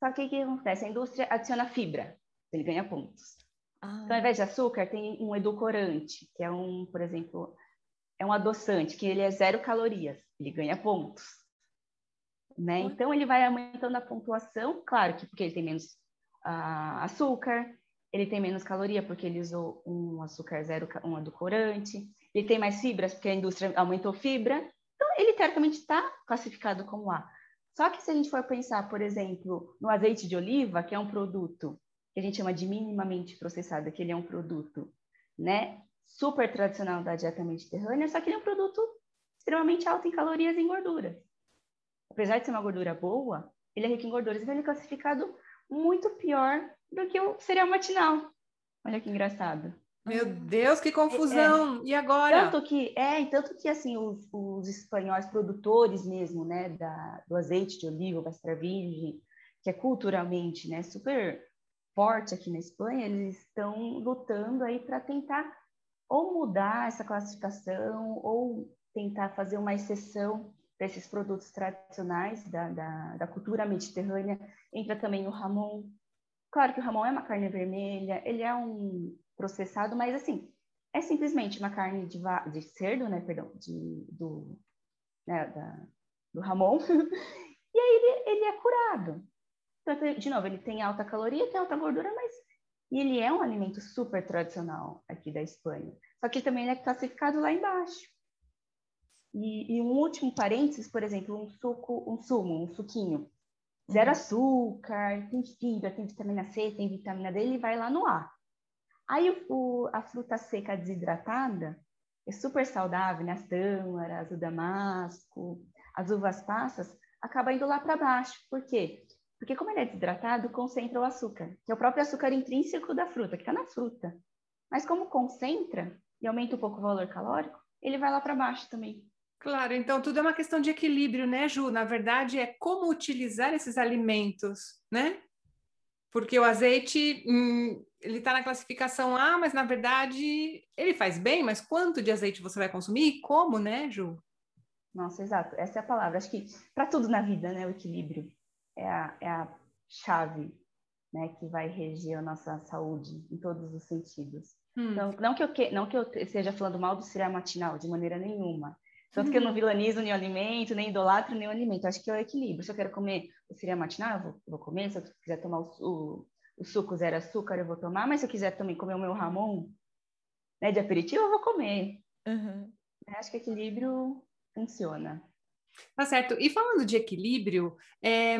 [SPEAKER 3] Só que o que acontece? A indústria adiciona fibra, ele ganha pontos. Ah. Então, ao invés de açúcar, tem um edulcorante, que é um, por exemplo, é um adoçante, que ele é zero calorias, ele ganha pontos. Né? Então, ele vai aumentando a pontuação, claro que porque ele tem menos uh, açúcar, ele tem menos caloria porque ele usou um açúcar zero, um edulcorante, ele tem mais fibras porque a indústria aumentou fibra, então ele teoricamente está classificado como A. Só que se a gente for pensar, por exemplo, no azeite de oliva, que é um produto que a gente chama de minimamente processado, que ele é um produto, né, super tradicional da dieta mediterrânea, só que ele é um produto extremamente alto em calorias e em gorduras. Apesar de ser uma gordura boa, ele é rico em gorduras, então ele é classificado muito pior do que o cereal matinal. Olha que engraçado.
[SPEAKER 2] Meu Deus, que confusão! É, e agora?
[SPEAKER 3] Tanto que, é, tanto que assim, os, os espanhóis produtores mesmo, né, da, do azeite de oliva, extra virgem, que é culturalmente, né, super forte aqui na Espanha, eles estão lutando aí para tentar ou mudar essa classificação ou tentar fazer uma exceção para esses produtos tradicionais da, da, da, cultura mediterrânea. Entra também o ramon. Claro que o ramon é uma carne vermelha, ele é um processado, mas assim, é simplesmente uma carne de, de cerdo, né, perdão, de, do, né, da, do ramon, e aí ele, ele é curado. Então, de novo, ele tem alta caloria, tem alta gordura, mas e ele é um alimento super tradicional aqui da Espanha. Só que também ele é classificado lá embaixo. E, e, um último parênteses, por exemplo, um suco, um sumo, um suquinho. Zero uhum. açúcar, tem fibra, tem vitamina C, tem vitamina D, ele vai lá no A. Aí o, a fruta seca desidratada é super saudável, né? As tâmaras, o damasco, as uvas passas, acaba indo lá para baixo. Por quê? Porque como ele é desidratado, concentra o açúcar, que é o próprio açúcar intrínseco da fruta, que está na fruta. Mas como concentra e aumenta um pouco o valor calórico, ele vai lá para baixo também.
[SPEAKER 2] Claro, então tudo é uma questão de equilíbrio, né, Ju? Na verdade, é como utilizar esses alimentos, né? Porque o azeite, hum, ele está na classificação A, mas na verdade ele faz bem, mas quanto de azeite você vai consumir e como, né, Ju?
[SPEAKER 3] Nossa, exato. Essa é a palavra. Acho que para tudo na vida, né, o equilíbrio é a, é a chave, né, que vai reger a nossa saúde em todos os sentidos. Hum. Então, não que, eu que, não que eu esteja falando mal do cereal matinal, de maneira nenhuma. Tanto que eu não vilanizo nenhum alimento, nem idolatro nenhum alimento. Acho que é o equilíbrio. Se eu quero comer o cereal matinal, eu vou, eu vou comer. Se eu quiser tomar o, o, o, suco zero açúcar, eu vou tomar. Mas se eu quiser também comer o meu ramon né, de aperitivo, eu vou comer. Uhum. Acho que equilíbrio funciona.
[SPEAKER 2] Tá certo. E falando de equilíbrio, é,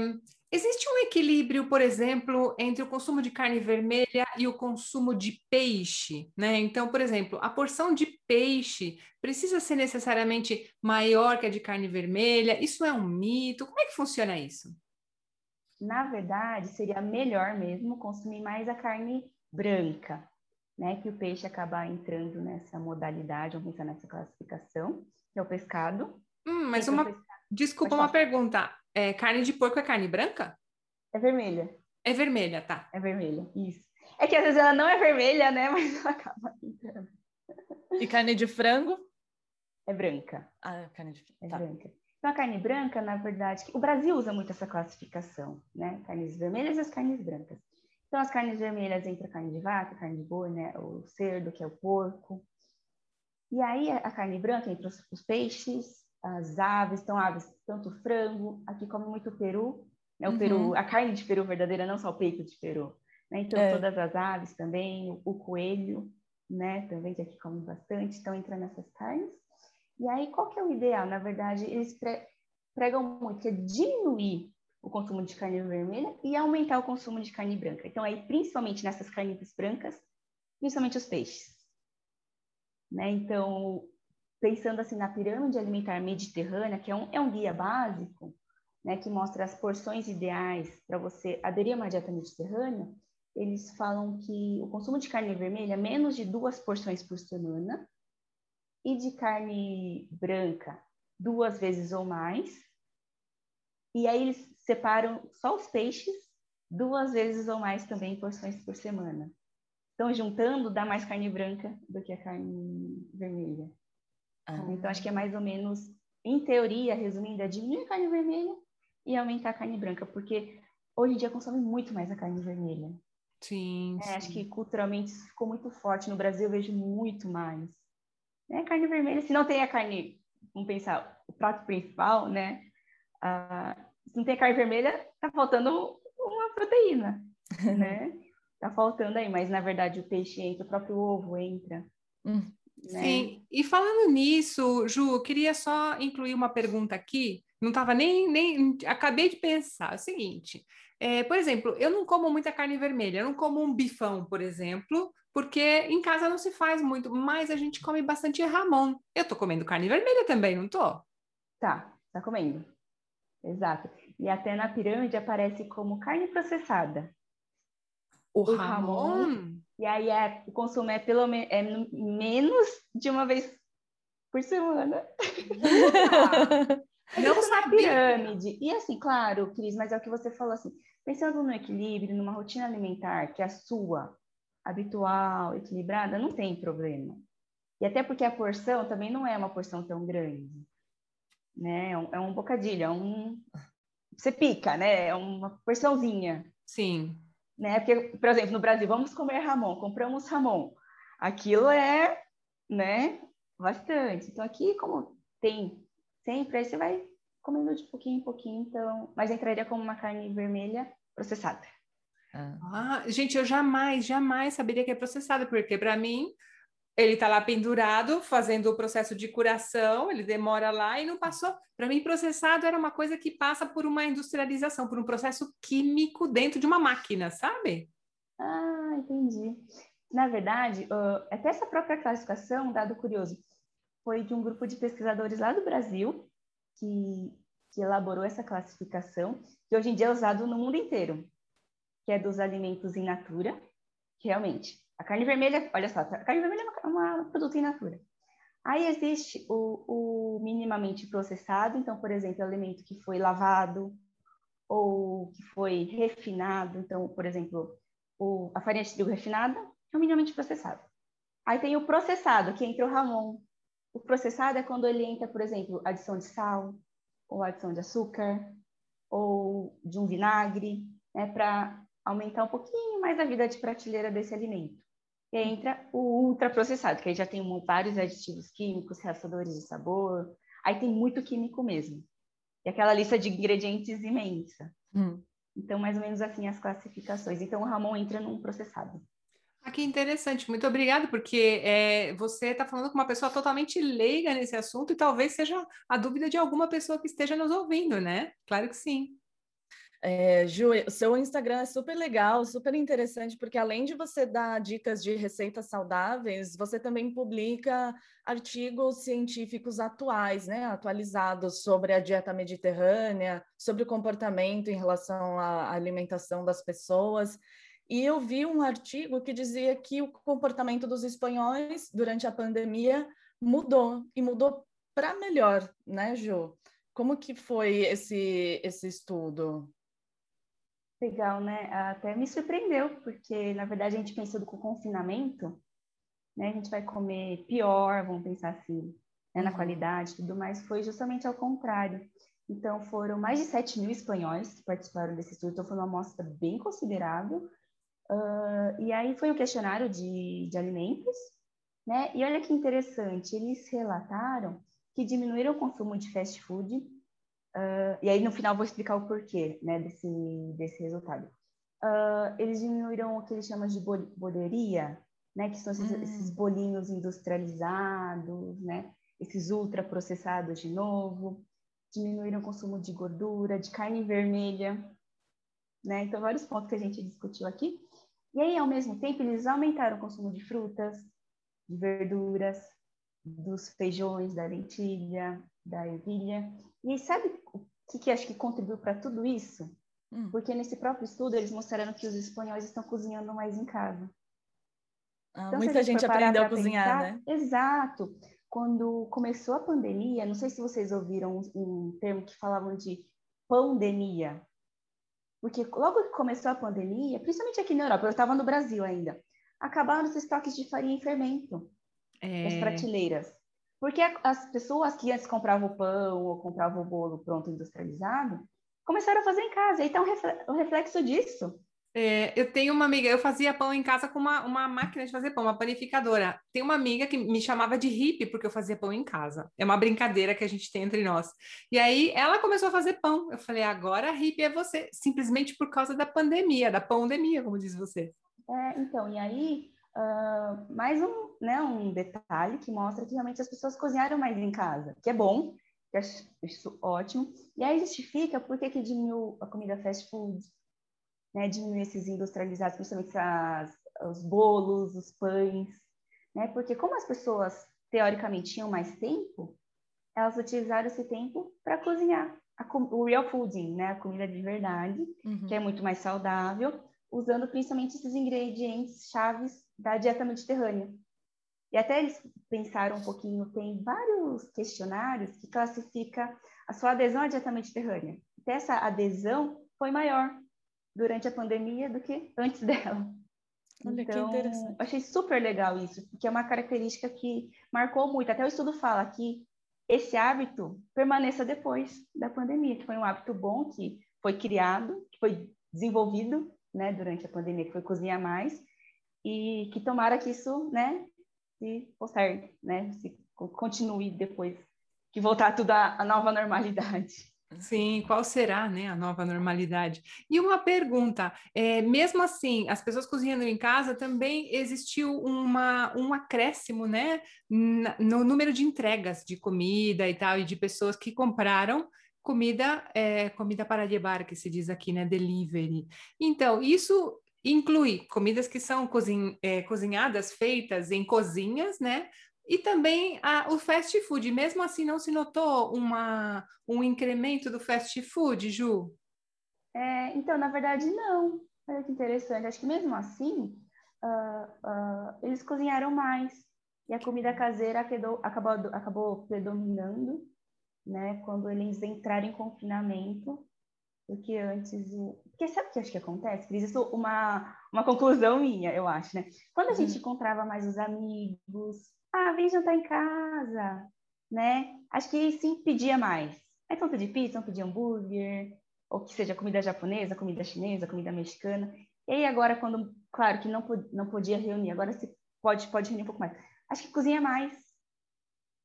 [SPEAKER 2] Existe um equilíbrio, por exemplo, entre o consumo de carne vermelha e o consumo de peixe, né? Então, por exemplo, a porção de peixe precisa ser necessariamente maior que a de carne vermelha? Isso é um mito? Como é que funciona isso?
[SPEAKER 3] Na verdade, seria melhor mesmo consumir mais a carne branca, né? Que o peixe acaba entrando nessa modalidade, vamos pensar nessa classificação, que é o pescado.
[SPEAKER 2] Hum, mas uma... Desculpa uma pergunta. É, carne de porco é carne branca?
[SPEAKER 3] É vermelha.
[SPEAKER 2] É vermelha, tá.
[SPEAKER 3] É vermelha, isso. É que às vezes ela não é vermelha, né? Mas ela acaba entrando.
[SPEAKER 1] E carne de frango?
[SPEAKER 3] É branca.
[SPEAKER 1] Ah, carne de frango.
[SPEAKER 3] É tá. branca. Então, a carne branca, na verdade, o Brasil usa muito essa classificação, né? Carnes vermelhas e as carnes brancas. Então, as carnes vermelhas entra carne de vaca, carne de boi, né? O cerdo, que é o porco. E aí, a carne branca entra os, os peixes, as aves, então aves, tanto frango, aqui come muito peru, né? O uhum. peru, a carne de peru verdadeira, não só o peito de peru, né? Então é. todas as aves também, o, o, coelho, né? Também que aqui come bastante, então entra nessas carnes. E aí qual que é o ideal? Na verdade, eles pre pregam muito que é diminuir o consumo de carne vermelha e aumentar o consumo de carne branca. Então aí principalmente nessas carnes brancas, principalmente os peixes. Né? Então, pensando assim na pirâmide alimentar mediterrânea, que é um, é um guia básico, né, que mostra as porções ideais para você aderir a uma dieta mediterrânea, eles falam que o consumo de carne vermelha é menos de duas porções por semana e de carne branca duas vezes ou mais. E aí eles separam só os peixes duas vezes ou mais também porções por semana. Então, juntando, dá mais carne branca do que a carne vermelha. Ah. Então, acho que é mais ou menos, em teoria, resumindo, é diminuir a carne vermelha e aumentar a carne branca, porque hoje em dia consome muito mais a carne vermelha.
[SPEAKER 2] Sim,
[SPEAKER 3] é,
[SPEAKER 2] sim.
[SPEAKER 3] Acho que culturalmente isso ficou muito forte. No Brasil eu vejo muito mais. Né? Carne vermelha, se não tem a carne, vamos pensar, o prato principal, né? Ah, se não tem a carne vermelha, tá faltando uma proteína, né? Tá faltando aí, mas na verdade o peixe entra, o próprio ovo entra.
[SPEAKER 2] Hum. Né? Sim, e falando nisso, Ju, queria só incluir uma pergunta aqui, Não estava nem, nem. Acabei de pensar. É o seguinte: é, por exemplo, eu não como muita carne vermelha, eu não como um bifão, por exemplo, porque em casa não se faz muito, mas a gente come bastante ramon. Eu tô comendo carne vermelha também, não tô?
[SPEAKER 3] Tá, tá comendo. Exato. E até na pirâmide aparece como carne processada.
[SPEAKER 2] O, o ramon? ramon?
[SPEAKER 3] E aí é, o consumo é pelo me, é menos de uma vez por semana. Não sabia. pirâmide. E assim, claro, Cris, mas é o que você falou assim, pensando no equilíbrio, numa rotina alimentar que é a sua, habitual, equilibrada, não tem problema. E até porque a porção também não é uma porção tão grande. Né? É um, é um bocadilho, é um... Você pica, né? É uma porçãozinha.
[SPEAKER 2] Sim.
[SPEAKER 3] Né? Porque, por exemplo, no Brasil, vamos comer ramon, compramos ramon. Aquilo é, né? Bastante. Então, aqui, como tem sempre, aí você vai comendo de pouquinho em pouquinho, então... Mas entraria como uma carne vermelha processada.
[SPEAKER 2] Ah. gente, eu jamais, jamais saberia que é processado, porque para mim ele está lá pendurado, fazendo o processo de curação, ele demora lá e não passou. Para mim, processado era uma coisa que passa por uma industrialização, por um processo químico dentro de uma máquina, sabe?
[SPEAKER 3] Ah, entendi. Na verdade, até essa própria classificação, dado curioso, foi de um grupo de pesquisadores lá do Brasil que, que elaborou essa classificação, que hoje em dia é usado no mundo inteiro que é dos alimentos in natura, realmente, a carne vermelha, olha só, a carne vermelha é uma, uma produto in natura. Aí existe o, o, minimamente processado, então, por exemplo, alimento que foi lavado ou que foi refinado, então, por exemplo, o, a farinha de trigo refinada é o minimamente processado. Aí tem o processado, que entra o ramon. O processado é quando ele entra, por exemplo, adição de sal, ou adição de açúcar, ou de um vinagre, né, para aumentar um pouquinho mais a vida de prateleira desse alimento. E entra o ultraprocessado, que aí já tem vários aditivos químicos, reaçadores de sabor, aí tem muito químico mesmo. E aquela lista de ingredientes imensa. Hum. Então, mais ou menos assim as classificações. Então, o Ramon entra num processado.
[SPEAKER 2] Ah, que interessante, muito obrigada, porque é, você está falando com uma pessoa totalmente leiga nesse assunto e talvez seja a dúvida de alguma pessoa que esteja nos ouvindo, né? Claro que sim.
[SPEAKER 1] É, Ju, seu Instagram é super legal, super interessante, porque além de você dar dicas de receitas saudáveis, você também publica artigos científicos atuais, né, atualizados sobre a dieta mediterrânea, sobre o comportamento em relação à alimentação das pessoas. E eu vi um artigo que dizia que o comportamento dos espanhóis durante a pandemia mudou, e mudou para melhor, né, Ju? Como que foi esse, esse estudo?
[SPEAKER 3] Legal, né? Até me surpreendeu, porque na verdade a gente pensando com o confinamento, né? A gente vai comer pior, vamos pensar assim, né? na uhum. qualidade tudo mais, foi justamente ao contrário. Então foram mais de 7 mil espanhóis que participaram desse estudo, então foi uma amostra bem considerável. Uh, e aí foi um questionário de, de alimentos, né? E olha que interessante, eles relataram que diminuíram o consumo de fast food Uh, e aí no final vou explicar o porquê né, desse, desse resultado. Uh, eles diminuíram o que eles chamam de boleria, né, que são esses, hum. esses, bolinhos industrializados, né, esses ultraprocessados de novo, diminuíram o consumo de gordura, de carne vermelha, né, então vários pontos que a gente discutiu aqui. E aí, ao mesmo tempo, eles aumentaram o consumo de frutas, de verduras, dos feijões, da lentilha, da ervilha. E sabe o que, que acho que contribuiu para tudo isso? Hum. Porque nesse próprio estudo eles mostraram que os espanhóis estão cozinhando mais em casa.
[SPEAKER 1] Ah, então, muita gente, gente aprendeu a cozinhar, pensar,
[SPEAKER 3] né? Exato. Quando começou a pandemia, não sei se vocês ouviram um, um termo que falavam de pandemia. Porque logo que começou a pandemia, principalmente aqui na Europa, eu estava no Brasil ainda, acabaram os estoques de farinha e fermento é... nas prateleiras. Porque as pessoas que antes compravam o pão ou compravam o bolo pronto industrializado, começaram a fazer em casa. E tá um reflexo disso.
[SPEAKER 2] É, eu tenho uma amiga, eu fazia pão em casa com uma, uma máquina de fazer pão, uma panificadora. Tem uma amiga que me chamava de hippie porque eu fazia pão em casa. É uma brincadeira que a gente tem entre nós. E aí ela começou a fazer pão. Eu falei, agora hippie é você, simplesmente por causa da pandemia, da pandemia, como diz você.
[SPEAKER 3] É, então, e aí Uh, mais um, né, um detalhe que mostra que realmente as pessoas cozinharam mais em casa, que é bom, que acho isso ótimo. E aí justifica por que, que diminuiu a comida fast food, né? Diminuiu esses industrializados, principalmente as, os bolos, os pães, né? Porque como as pessoas teoricamente tinham mais tempo, elas utilizaram esse tempo para cozinhar a, o real fooding, né? A comida de verdade, uhum. que é muito mais saudável, usando principalmente esses ingredientes chaves da dieta mediterrânea. E até eles pensaram um pouquinho, tem vários questionários que classifica a sua adesão à dieta mediterrânea. Até essa adesão foi maior durante a pandemia do que antes dela. Olha então, que interessante. Achei super legal isso, porque é uma característica que marcou muito. Até o estudo fala que esse hábito permaneça depois da pandemia, que foi um hábito bom que foi criado, que foi desenvolvido né, durante a pandemia, que foi cozinhar mais, e que tomara que isso né, se postergue, né, se continue depois que voltar tudo à, nova normalidade.
[SPEAKER 2] Sim, qual será, né, a nova normalidade? E uma pergunta, é, mesmo assim, as pessoas cozinhando em casa também existiu uma, um acréscimo, né, no número de entregas de comida e tal, e de pessoas que compraram comida, é, comida para levar, que se diz aqui, né, delivery. Então, isso inclui comidas que são cozin é, cozinhadas, feitas em cozinhas, né, e também a, o fast food, mesmo assim, não se notou uma, um incremento do fast food, Ju?
[SPEAKER 3] É, então, na verdade, não. Olha que interessante. Acho que mesmo assim, uh, uh, eles cozinharam mais. E a comida caseira acabou, acabou, acabou predominando, né? Quando eles entraram em confinamento, do que antes. O... Porque sabe o que acho que acontece, Cris? Isso é uma, uma conclusão minha, eu acho, né? Quando a gente uhum. encontrava mais os amigos, ah, vem jantar em casa, né? Acho que sim pedia mais. Então pedir pizza, pedir hambúrguer, ou que seja comida japonesa, comida chinesa, comida mexicana. E aí agora, quando, claro que não, não podia reunir, agora se pode, pode reunir um pouco mais. Acho que cozinha mais,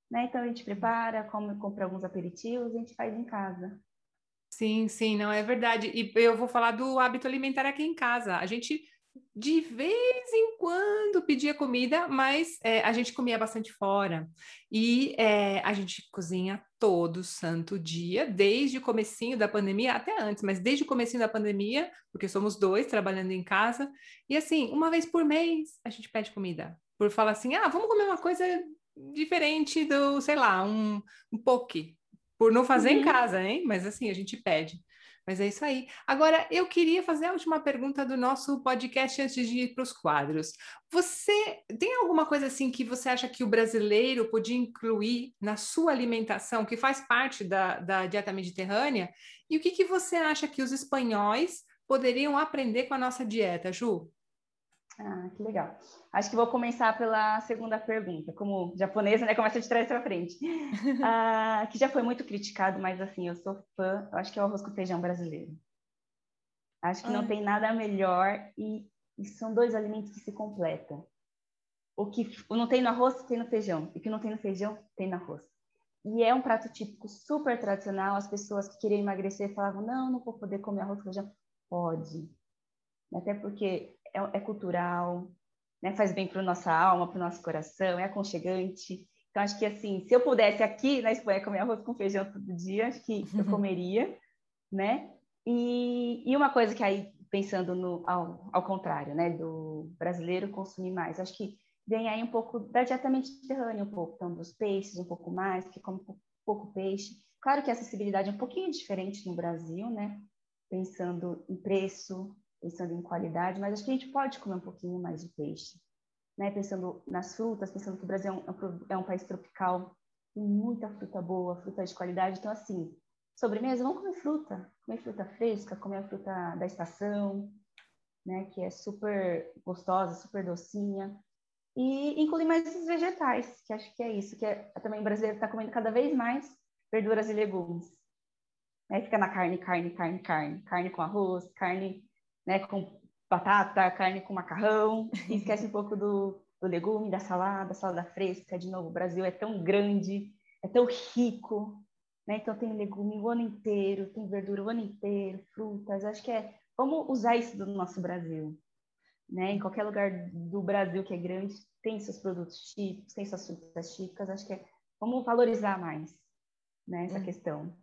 [SPEAKER 3] né? Então a gente prepara, come, compra alguns aperitivos, a gente faz em casa.
[SPEAKER 2] Sim, sim, não é verdade. E eu vou falar do hábito alimentar aqui em casa. A gente de vez em quando pedia comida, mas é, a gente comia bastante fora. E é, a gente cozinha todo santo dia, desde o comecinho da pandemia, até antes, mas desde o comecinho da pandemia, porque somos dois trabalhando em casa. E assim, uma vez por mês a gente pede comida. Por falar assim, ah, vamos comer uma coisa diferente do, sei lá, um, um poke. Por não fazer uhum. em casa, hein? Mas assim, a gente pede. Mas é isso aí. Agora, eu queria fazer a última pergunta do nosso podcast antes de ir para os quadros. Você tem alguma coisa assim que você acha que o brasileiro podia incluir na sua alimentação, que faz parte da, da dieta mediterrânea? E o que, que você acha que os espanhóis poderiam aprender com a nossa dieta, Ju?
[SPEAKER 3] Ah, que legal. Acho que vou começar pela segunda pergunta. Como japonesa, né? Começa de trás para frente. ah, que já foi muito criticado, mas assim, eu sou fã. Eu acho que é o arroz com feijão brasileiro. Acho que ah. não tem nada melhor e, e, são dois alimentos que se completam. O que não tem no arroz, tem no feijão. E o que não tem no feijão, tem no arroz. E é um prato típico super tradicional. As pessoas que queriam emagrecer falavam, não, não vou poder comer arroz com feijão. Pode. Até porque é, é cultural, né? faz bem para nossa alma, para o nosso coração, é aconchegante. Então, acho que, assim, se eu pudesse aqui na Espanha comer arroz com feijão todo dia, acho que eu comeria, né? E, e uma coisa que aí, pensando no, ao, ao contrário, né, do brasileiro consumir mais, acho que vem aí um pouco da dieta mediterrânea, um pouco, então, dos peixes, um pouco mais, que come um pouco peixe. Claro que a acessibilidade é um pouquinho diferente no Brasil, né? Pensando em preço, pensando em qualidade, mas acho que a gente pode comer um pouquinho mais de peixe, né? Pensando nas frutas, pensando que o Brasil é um, é um país tropical, tem muita fruta boa, fruta de qualidade, então assim, sobremesa, vamos comer fruta, comer fruta fresca, comer a fruta da estação, né? Que é super gostosa, super docinha, e incluir mais esses vegetais, que acho que é isso, que é, também o brasileiro está comendo cada vez mais verduras e legumes. Né? Fica na carne, carne, carne, carne, carne com arroz, carne né, com batata, carne com macarrão, esquece um pouco do, do legume, da salada, salada fresca. De novo, o Brasil é tão grande, é tão rico, né? Então tem legume o ano inteiro, tem verdura o ano inteiro, frutas. Acho que é vamos usar isso do nosso Brasil, né? Em qualquer lugar do Brasil que é grande tem seus produtos típicos, tem suas frutas típicas. Acho que é vamos valorizar mais, né, essa hum. questão.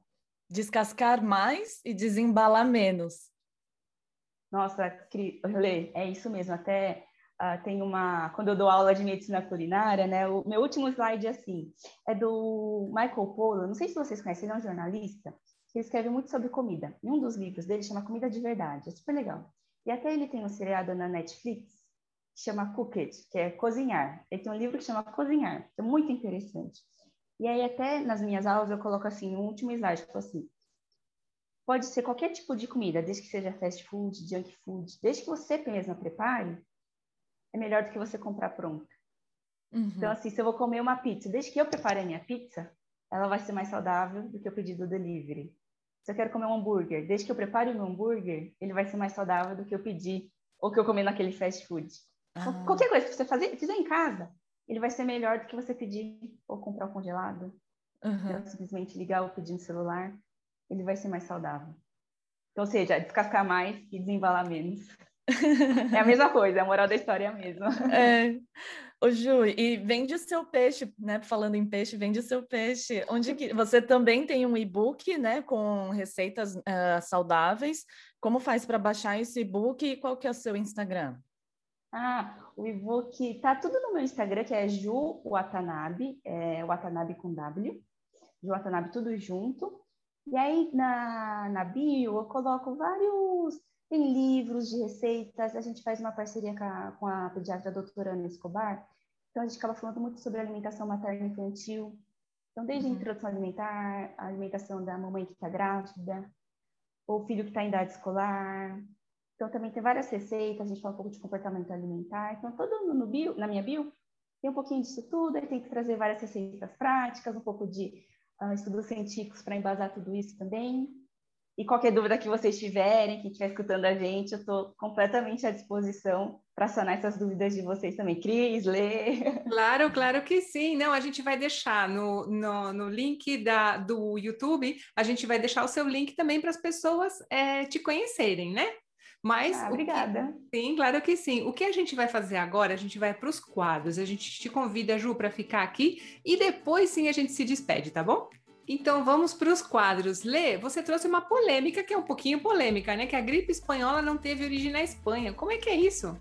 [SPEAKER 1] Descascar mais e desembalar menos.
[SPEAKER 3] Nossa, Lê, é isso mesmo. Até uh, tem uma. Quando eu dou aula de medicina culinária, né? O meu último slide é assim: é do Michael Pollan. Não sei se vocês conhecem, ele é um jornalista que escreve muito sobre comida. E um dos livros dele chama Comida de Verdade. É super legal. E até ele tem um seriado na Netflix que chama Cooked, que é cozinhar. Ele tem um livro que chama Cozinhar, que é muito interessante. E aí, até nas minhas aulas, eu coloco assim, no último slide, tipo assim, pode ser qualquer tipo de comida, desde que seja fast food, junk food, desde que você mesma prepare, é melhor do que você comprar pronta. Uhum. Então, assim, se eu vou comer uma pizza, desde que eu prepare a minha pizza, ela vai ser mais saudável do que eu pedir do delivery. Se eu quero comer um hambúrguer, desde que eu prepare o meu hambúrguer, ele vai ser mais saudável do que eu pedir ou que eu comer naquele fast food. Ah. Qualquer coisa que você fazer, fizer em casa, ele vai ser melhor do que você pedir ou comprar o congelado. Uhum. Simplesmente ligar ou pedir no celular, ele vai ser mais saudável. Então, ou seja, descascar mais e desembalar menos. é a mesma coisa, a moral da história é a mesma.
[SPEAKER 1] É. Ô Ju, e vende o seu peixe, né? Falando em peixe, vende o seu peixe. Onde que você também tem um e-book, né? Com receitas uh, saudáveis. Como faz para baixar esse e-book e qual que é o seu Instagram?
[SPEAKER 3] Ah, o e-book tá tudo no meu Instagram, que é Ju Watanabe, é Watanabe com W. Ju Watanabe tudo junto. E aí na, na bio eu coloco vários tem livros de receitas, a gente faz uma parceria com a, com a pediatra doutora Ana Escobar, então a gente acaba falando muito sobre alimentação materna infantil, então desde uhum. a introdução alimentar, a alimentação da mamãe que está grávida, ou filho que está em idade escolar, então também tem várias receitas, a gente fala um pouco de comportamento alimentar, então todo no bio, na minha bio tem um pouquinho disso tudo, aí tem que trazer várias receitas práticas, um pouco de uh, estudos científicos para embasar tudo isso também. E qualquer dúvida que vocês tiverem, quem estiver escutando a gente, eu estou completamente à disposição para sanar essas dúvidas de vocês também. Cris, Lê.
[SPEAKER 2] Claro, claro que sim. Não, a gente vai deixar no, no, no link da, do YouTube, a gente vai deixar o seu link também para as pessoas é, te conhecerem, né? Mas.
[SPEAKER 3] Ah, obrigada.
[SPEAKER 2] Que, sim, claro que sim. O que a gente vai fazer agora? A gente vai para os quadros. A gente te convida, Ju, para ficar aqui e depois sim a gente se despede, tá bom? Então vamos para os quadros. Lê, você trouxe uma polêmica que é um pouquinho polêmica, né? Que a gripe espanhola não teve origem na Espanha. Como é que é isso?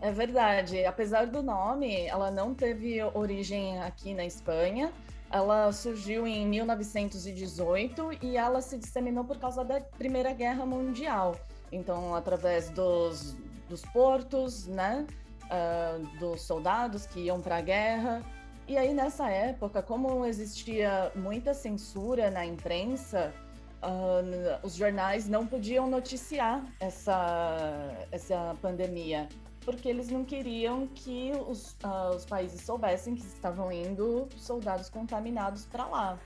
[SPEAKER 1] É verdade. Apesar do nome, ela não teve origem aqui na Espanha. Ela surgiu em 1918 e ela se disseminou por causa da Primeira Guerra Mundial. Então, através dos, dos portos, né? Uh, dos soldados que iam para a guerra e aí, nessa época, como existia muita censura na imprensa, uh, os jornais não podiam noticiar essa, essa pandemia, porque eles não queriam que os, uh, os países soubessem que estavam indo soldados contaminados para lá.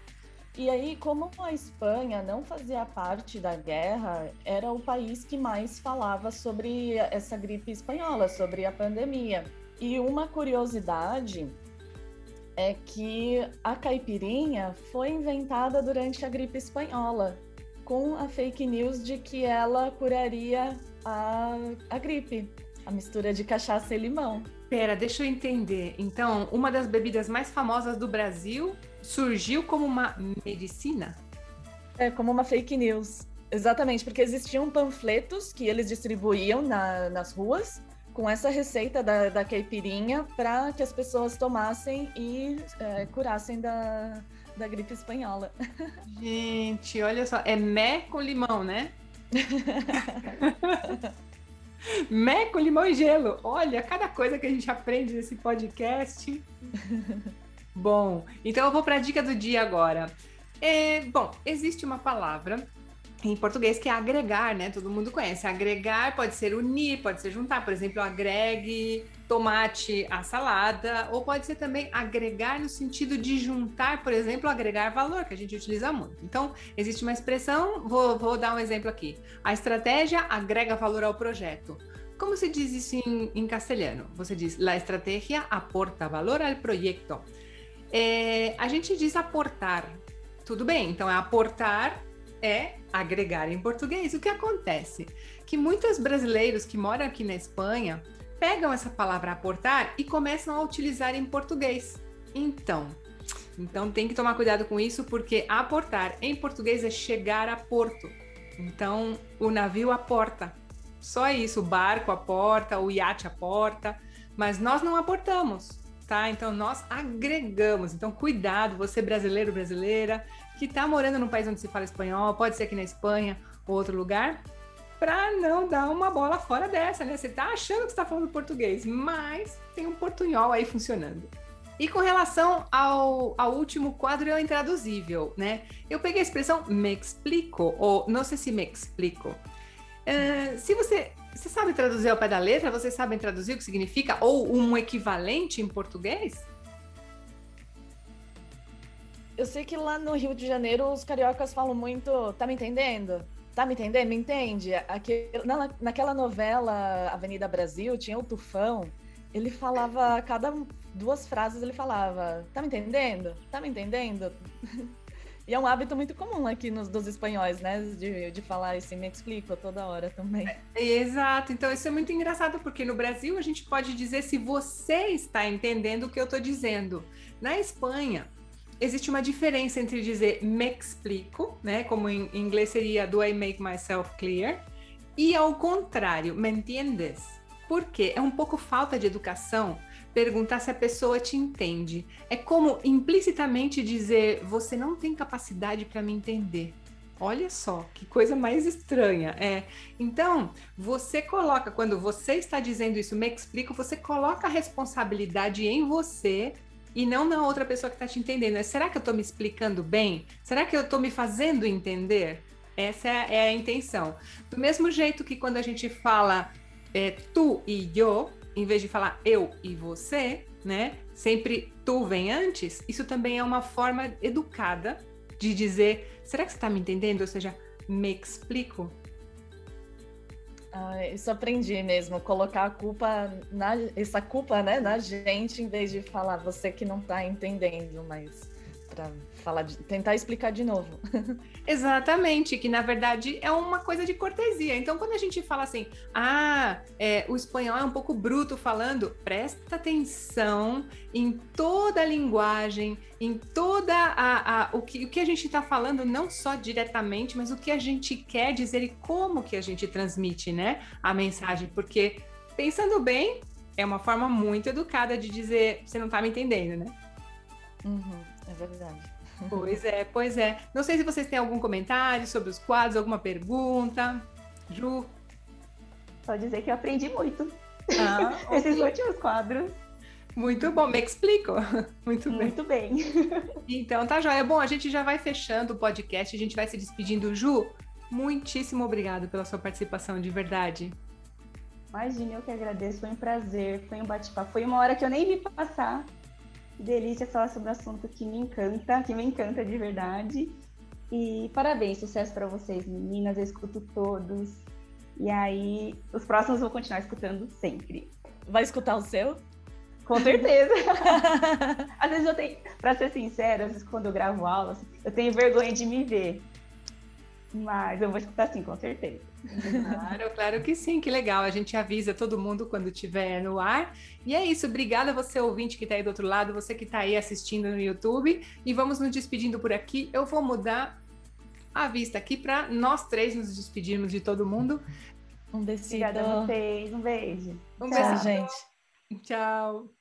[SPEAKER 1] E aí, como a Espanha não fazia parte da guerra, era o país que mais falava sobre essa gripe espanhola, sobre a pandemia. E uma curiosidade é que a caipirinha foi inventada durante a gripe espanhola, com a fake news de que ela curaria a, a gripe, a mistura de cachaça e limão.
[SPEAKER 2] Pera, deixa eu entender. Então, uma das bebidas mais famosas do Brasil surgiu como uma medicina?
[SPEAKER 1] É, como uma fake news. Exatamente, porque existiam panfletos que eles distribuíam na, nas ruas com essa receita da, da caipirinha para que as pessoas tomassem e é, curassem da, da gripe espanhola.
[SPEAKER 2] Gente, olha só, é mé com limão, né? mé com limão e gelo. Olha, cada coisa que a gente aprende nesse podcast. bom, então eu vou para a dica do dia agora. É, bom, existe uma palavra em português, que é agregar, né? Todo mundo conhece. Agregar pode ser unir, pode ser juntar. Por exemplo, agregue tomate à salada, ou pode ser também agregar no sentido de juntar, por exemplo, agregar valor, que a gente utiliza muito. Então, existe uma expressão, vou, vou dar um exemplo aqui. A estratégia agrega valor ao projeto. Como se diz isso em, em castelhano? Você diz, la estratégia aporta valor al proyecto. É, a gente diz aportar. Tudo bem, então aportar é agregar em português. O que acontece? Que muitos brasileiros que moram aqui na Espanha pegam essa palavra aportar e começam a utilizar em português. Então, Então tem que tomar cuidado com isso, porque aportar em português é chegar a porto. Então o navio aporta. Só isso, o barco aporta, o iate aporta, mas nós não aportamos, tá? Então nós agregamos. Então cuidado, você brasileiro, brasileira, que está morando num país onde se fala espanhol, pode ser aqui na Espanha ou outro lugar, para não dar uma bola fora dessa, né? Você tá achando que está falando português, mas tem um portunhol aí funcionando. E com relação ao, ao último quadro, é intraduzível, né? Eu peguei a expressão me explico, ou não sei se me explico. Uh, se você, você sabe traduzir ao pé da letra, você sabe traduzir o que significa, ou um equivalente em português?
[SPEAKER 1] Eu sei que lá no Rio de Janeiro os cariocas falam muito, tá me entendendo? Tá me entendendo? Me entende? Aqui, na, naquela novela Avenida Brasil tinha o Tufão, ele falava, cada duas frases ele falava, tá me entendendo? Tá me entendendo? E é um hábito muito comum aqui nos dos espanhóis, né? De, de falar esse me explico toda hora também. É,
[SPEAKER 2] exato. Então isso é muito engraçado, porque no Brasil a gente pode dizer se você está entendendo o que eu estou dizendo. Na Espanha, existe uma diferença entre dizer me explico, né? Como em inglês seria do I make myself clear? E ao contrário, me entiendes? Porque é um pouco falta de educação perguntar se a pessoa te entende. É como implicitamente dizer você não tem capacidade para me entender. Olha só, que coisa mais estranha. É. Então, você coloca, quando você está dizendo isso, me explico, você coloca a responsabilidade em você e não na outra pessoa que está te entendendo. É, será que eu estou me explicando bem? Será que eu estou me fazendo entender? Essa é, a intenção. Do mesmo jeito que quando a gente fala é, tu e eu, em vez de falar eu e você, né? Sempre tu vem antes. Isso também é uma forma educada de dizer: será que você está me entendendo? Ou seja, me explico.
[SPEAKER 1] Ah, isso aprendi mesmo, colocar a culpa na essa culpa, né, na gente, em vez de falar você que não está entendendo, mas para falar, de, tentar explicar de novo.
[SPEAKER 2] Exatamente, que na verdade é uma coisa de cortesia. Então, quando a gente fala assim, ah, é, o espanhol é um pouco bruto falando, presta atenção em toda a linguagem, em toda a, a o, que, o que a gente está falando, não só diretamente, mas o que a gente quer dizer e como que a gente transmite, né, a mensagem, porque pensando bem, é uma forma muito educada de dizer, você não está me entendendo, né?
[SPEAKER 1] Uhum, é verdade.
[SPEAKER 2] Pois é, pois é. Não sei se vocês têm algum comentário sobre os quadros, alguma pergunta. Ju?
[SPEAKER 3] Só dizer que eu aprendi muito. Ah, Esses últimos quadros.
[SPEAKER 2] Muito bom, me explico. Muito bem.
[SPEAKER 3] Muito bem.
[SPEAKER 2] Então tá joia. Bom, a gente já vai fechando o podcast, a gente vai se despedindo. Ju, muitíssimo obrigado pela sua participação, de verdade.
[SPEAKER 3] Imagina, eu que agradeço, foi um prazer, foi um bate-papo. Foi uma hora que eu nem vi passar. Que delícia falar sobre um assunto que me encanta, que me encanta de verdade. E parabéns, sucesso para vocês, meninas. Eu escuto todos. E aí, os próximos eu vou continuar escutando sempre.
[SPEAKER 1] Vai escutar o seu?
[SPEAKER 3] Com certeza. às vezes eu tenho, para ser sincera, às vezes quando eu gravo aulas, eu tenho vergonha de me ver. Mas eu vou escutar sim, com certeza.
[SPEAKER 2] Claro, claro que sim, que legal. A gente avisa todo mundo quando estiver no ar. E é isso, obrigada você ouvinte que está aí do outro lado, você que está aí assistindo no YouTube. E vamos nos despedindo por aqui. Eu vou mudar a vista aqui para nós três nos despedirmos de todo mundo.
[SPEAKER 3] Um beijo. Obrigada a vocês, um beijo.
[SPEAKER 1] Um Tchau, beijo,
[SPEAKER 2] gente. Tchau.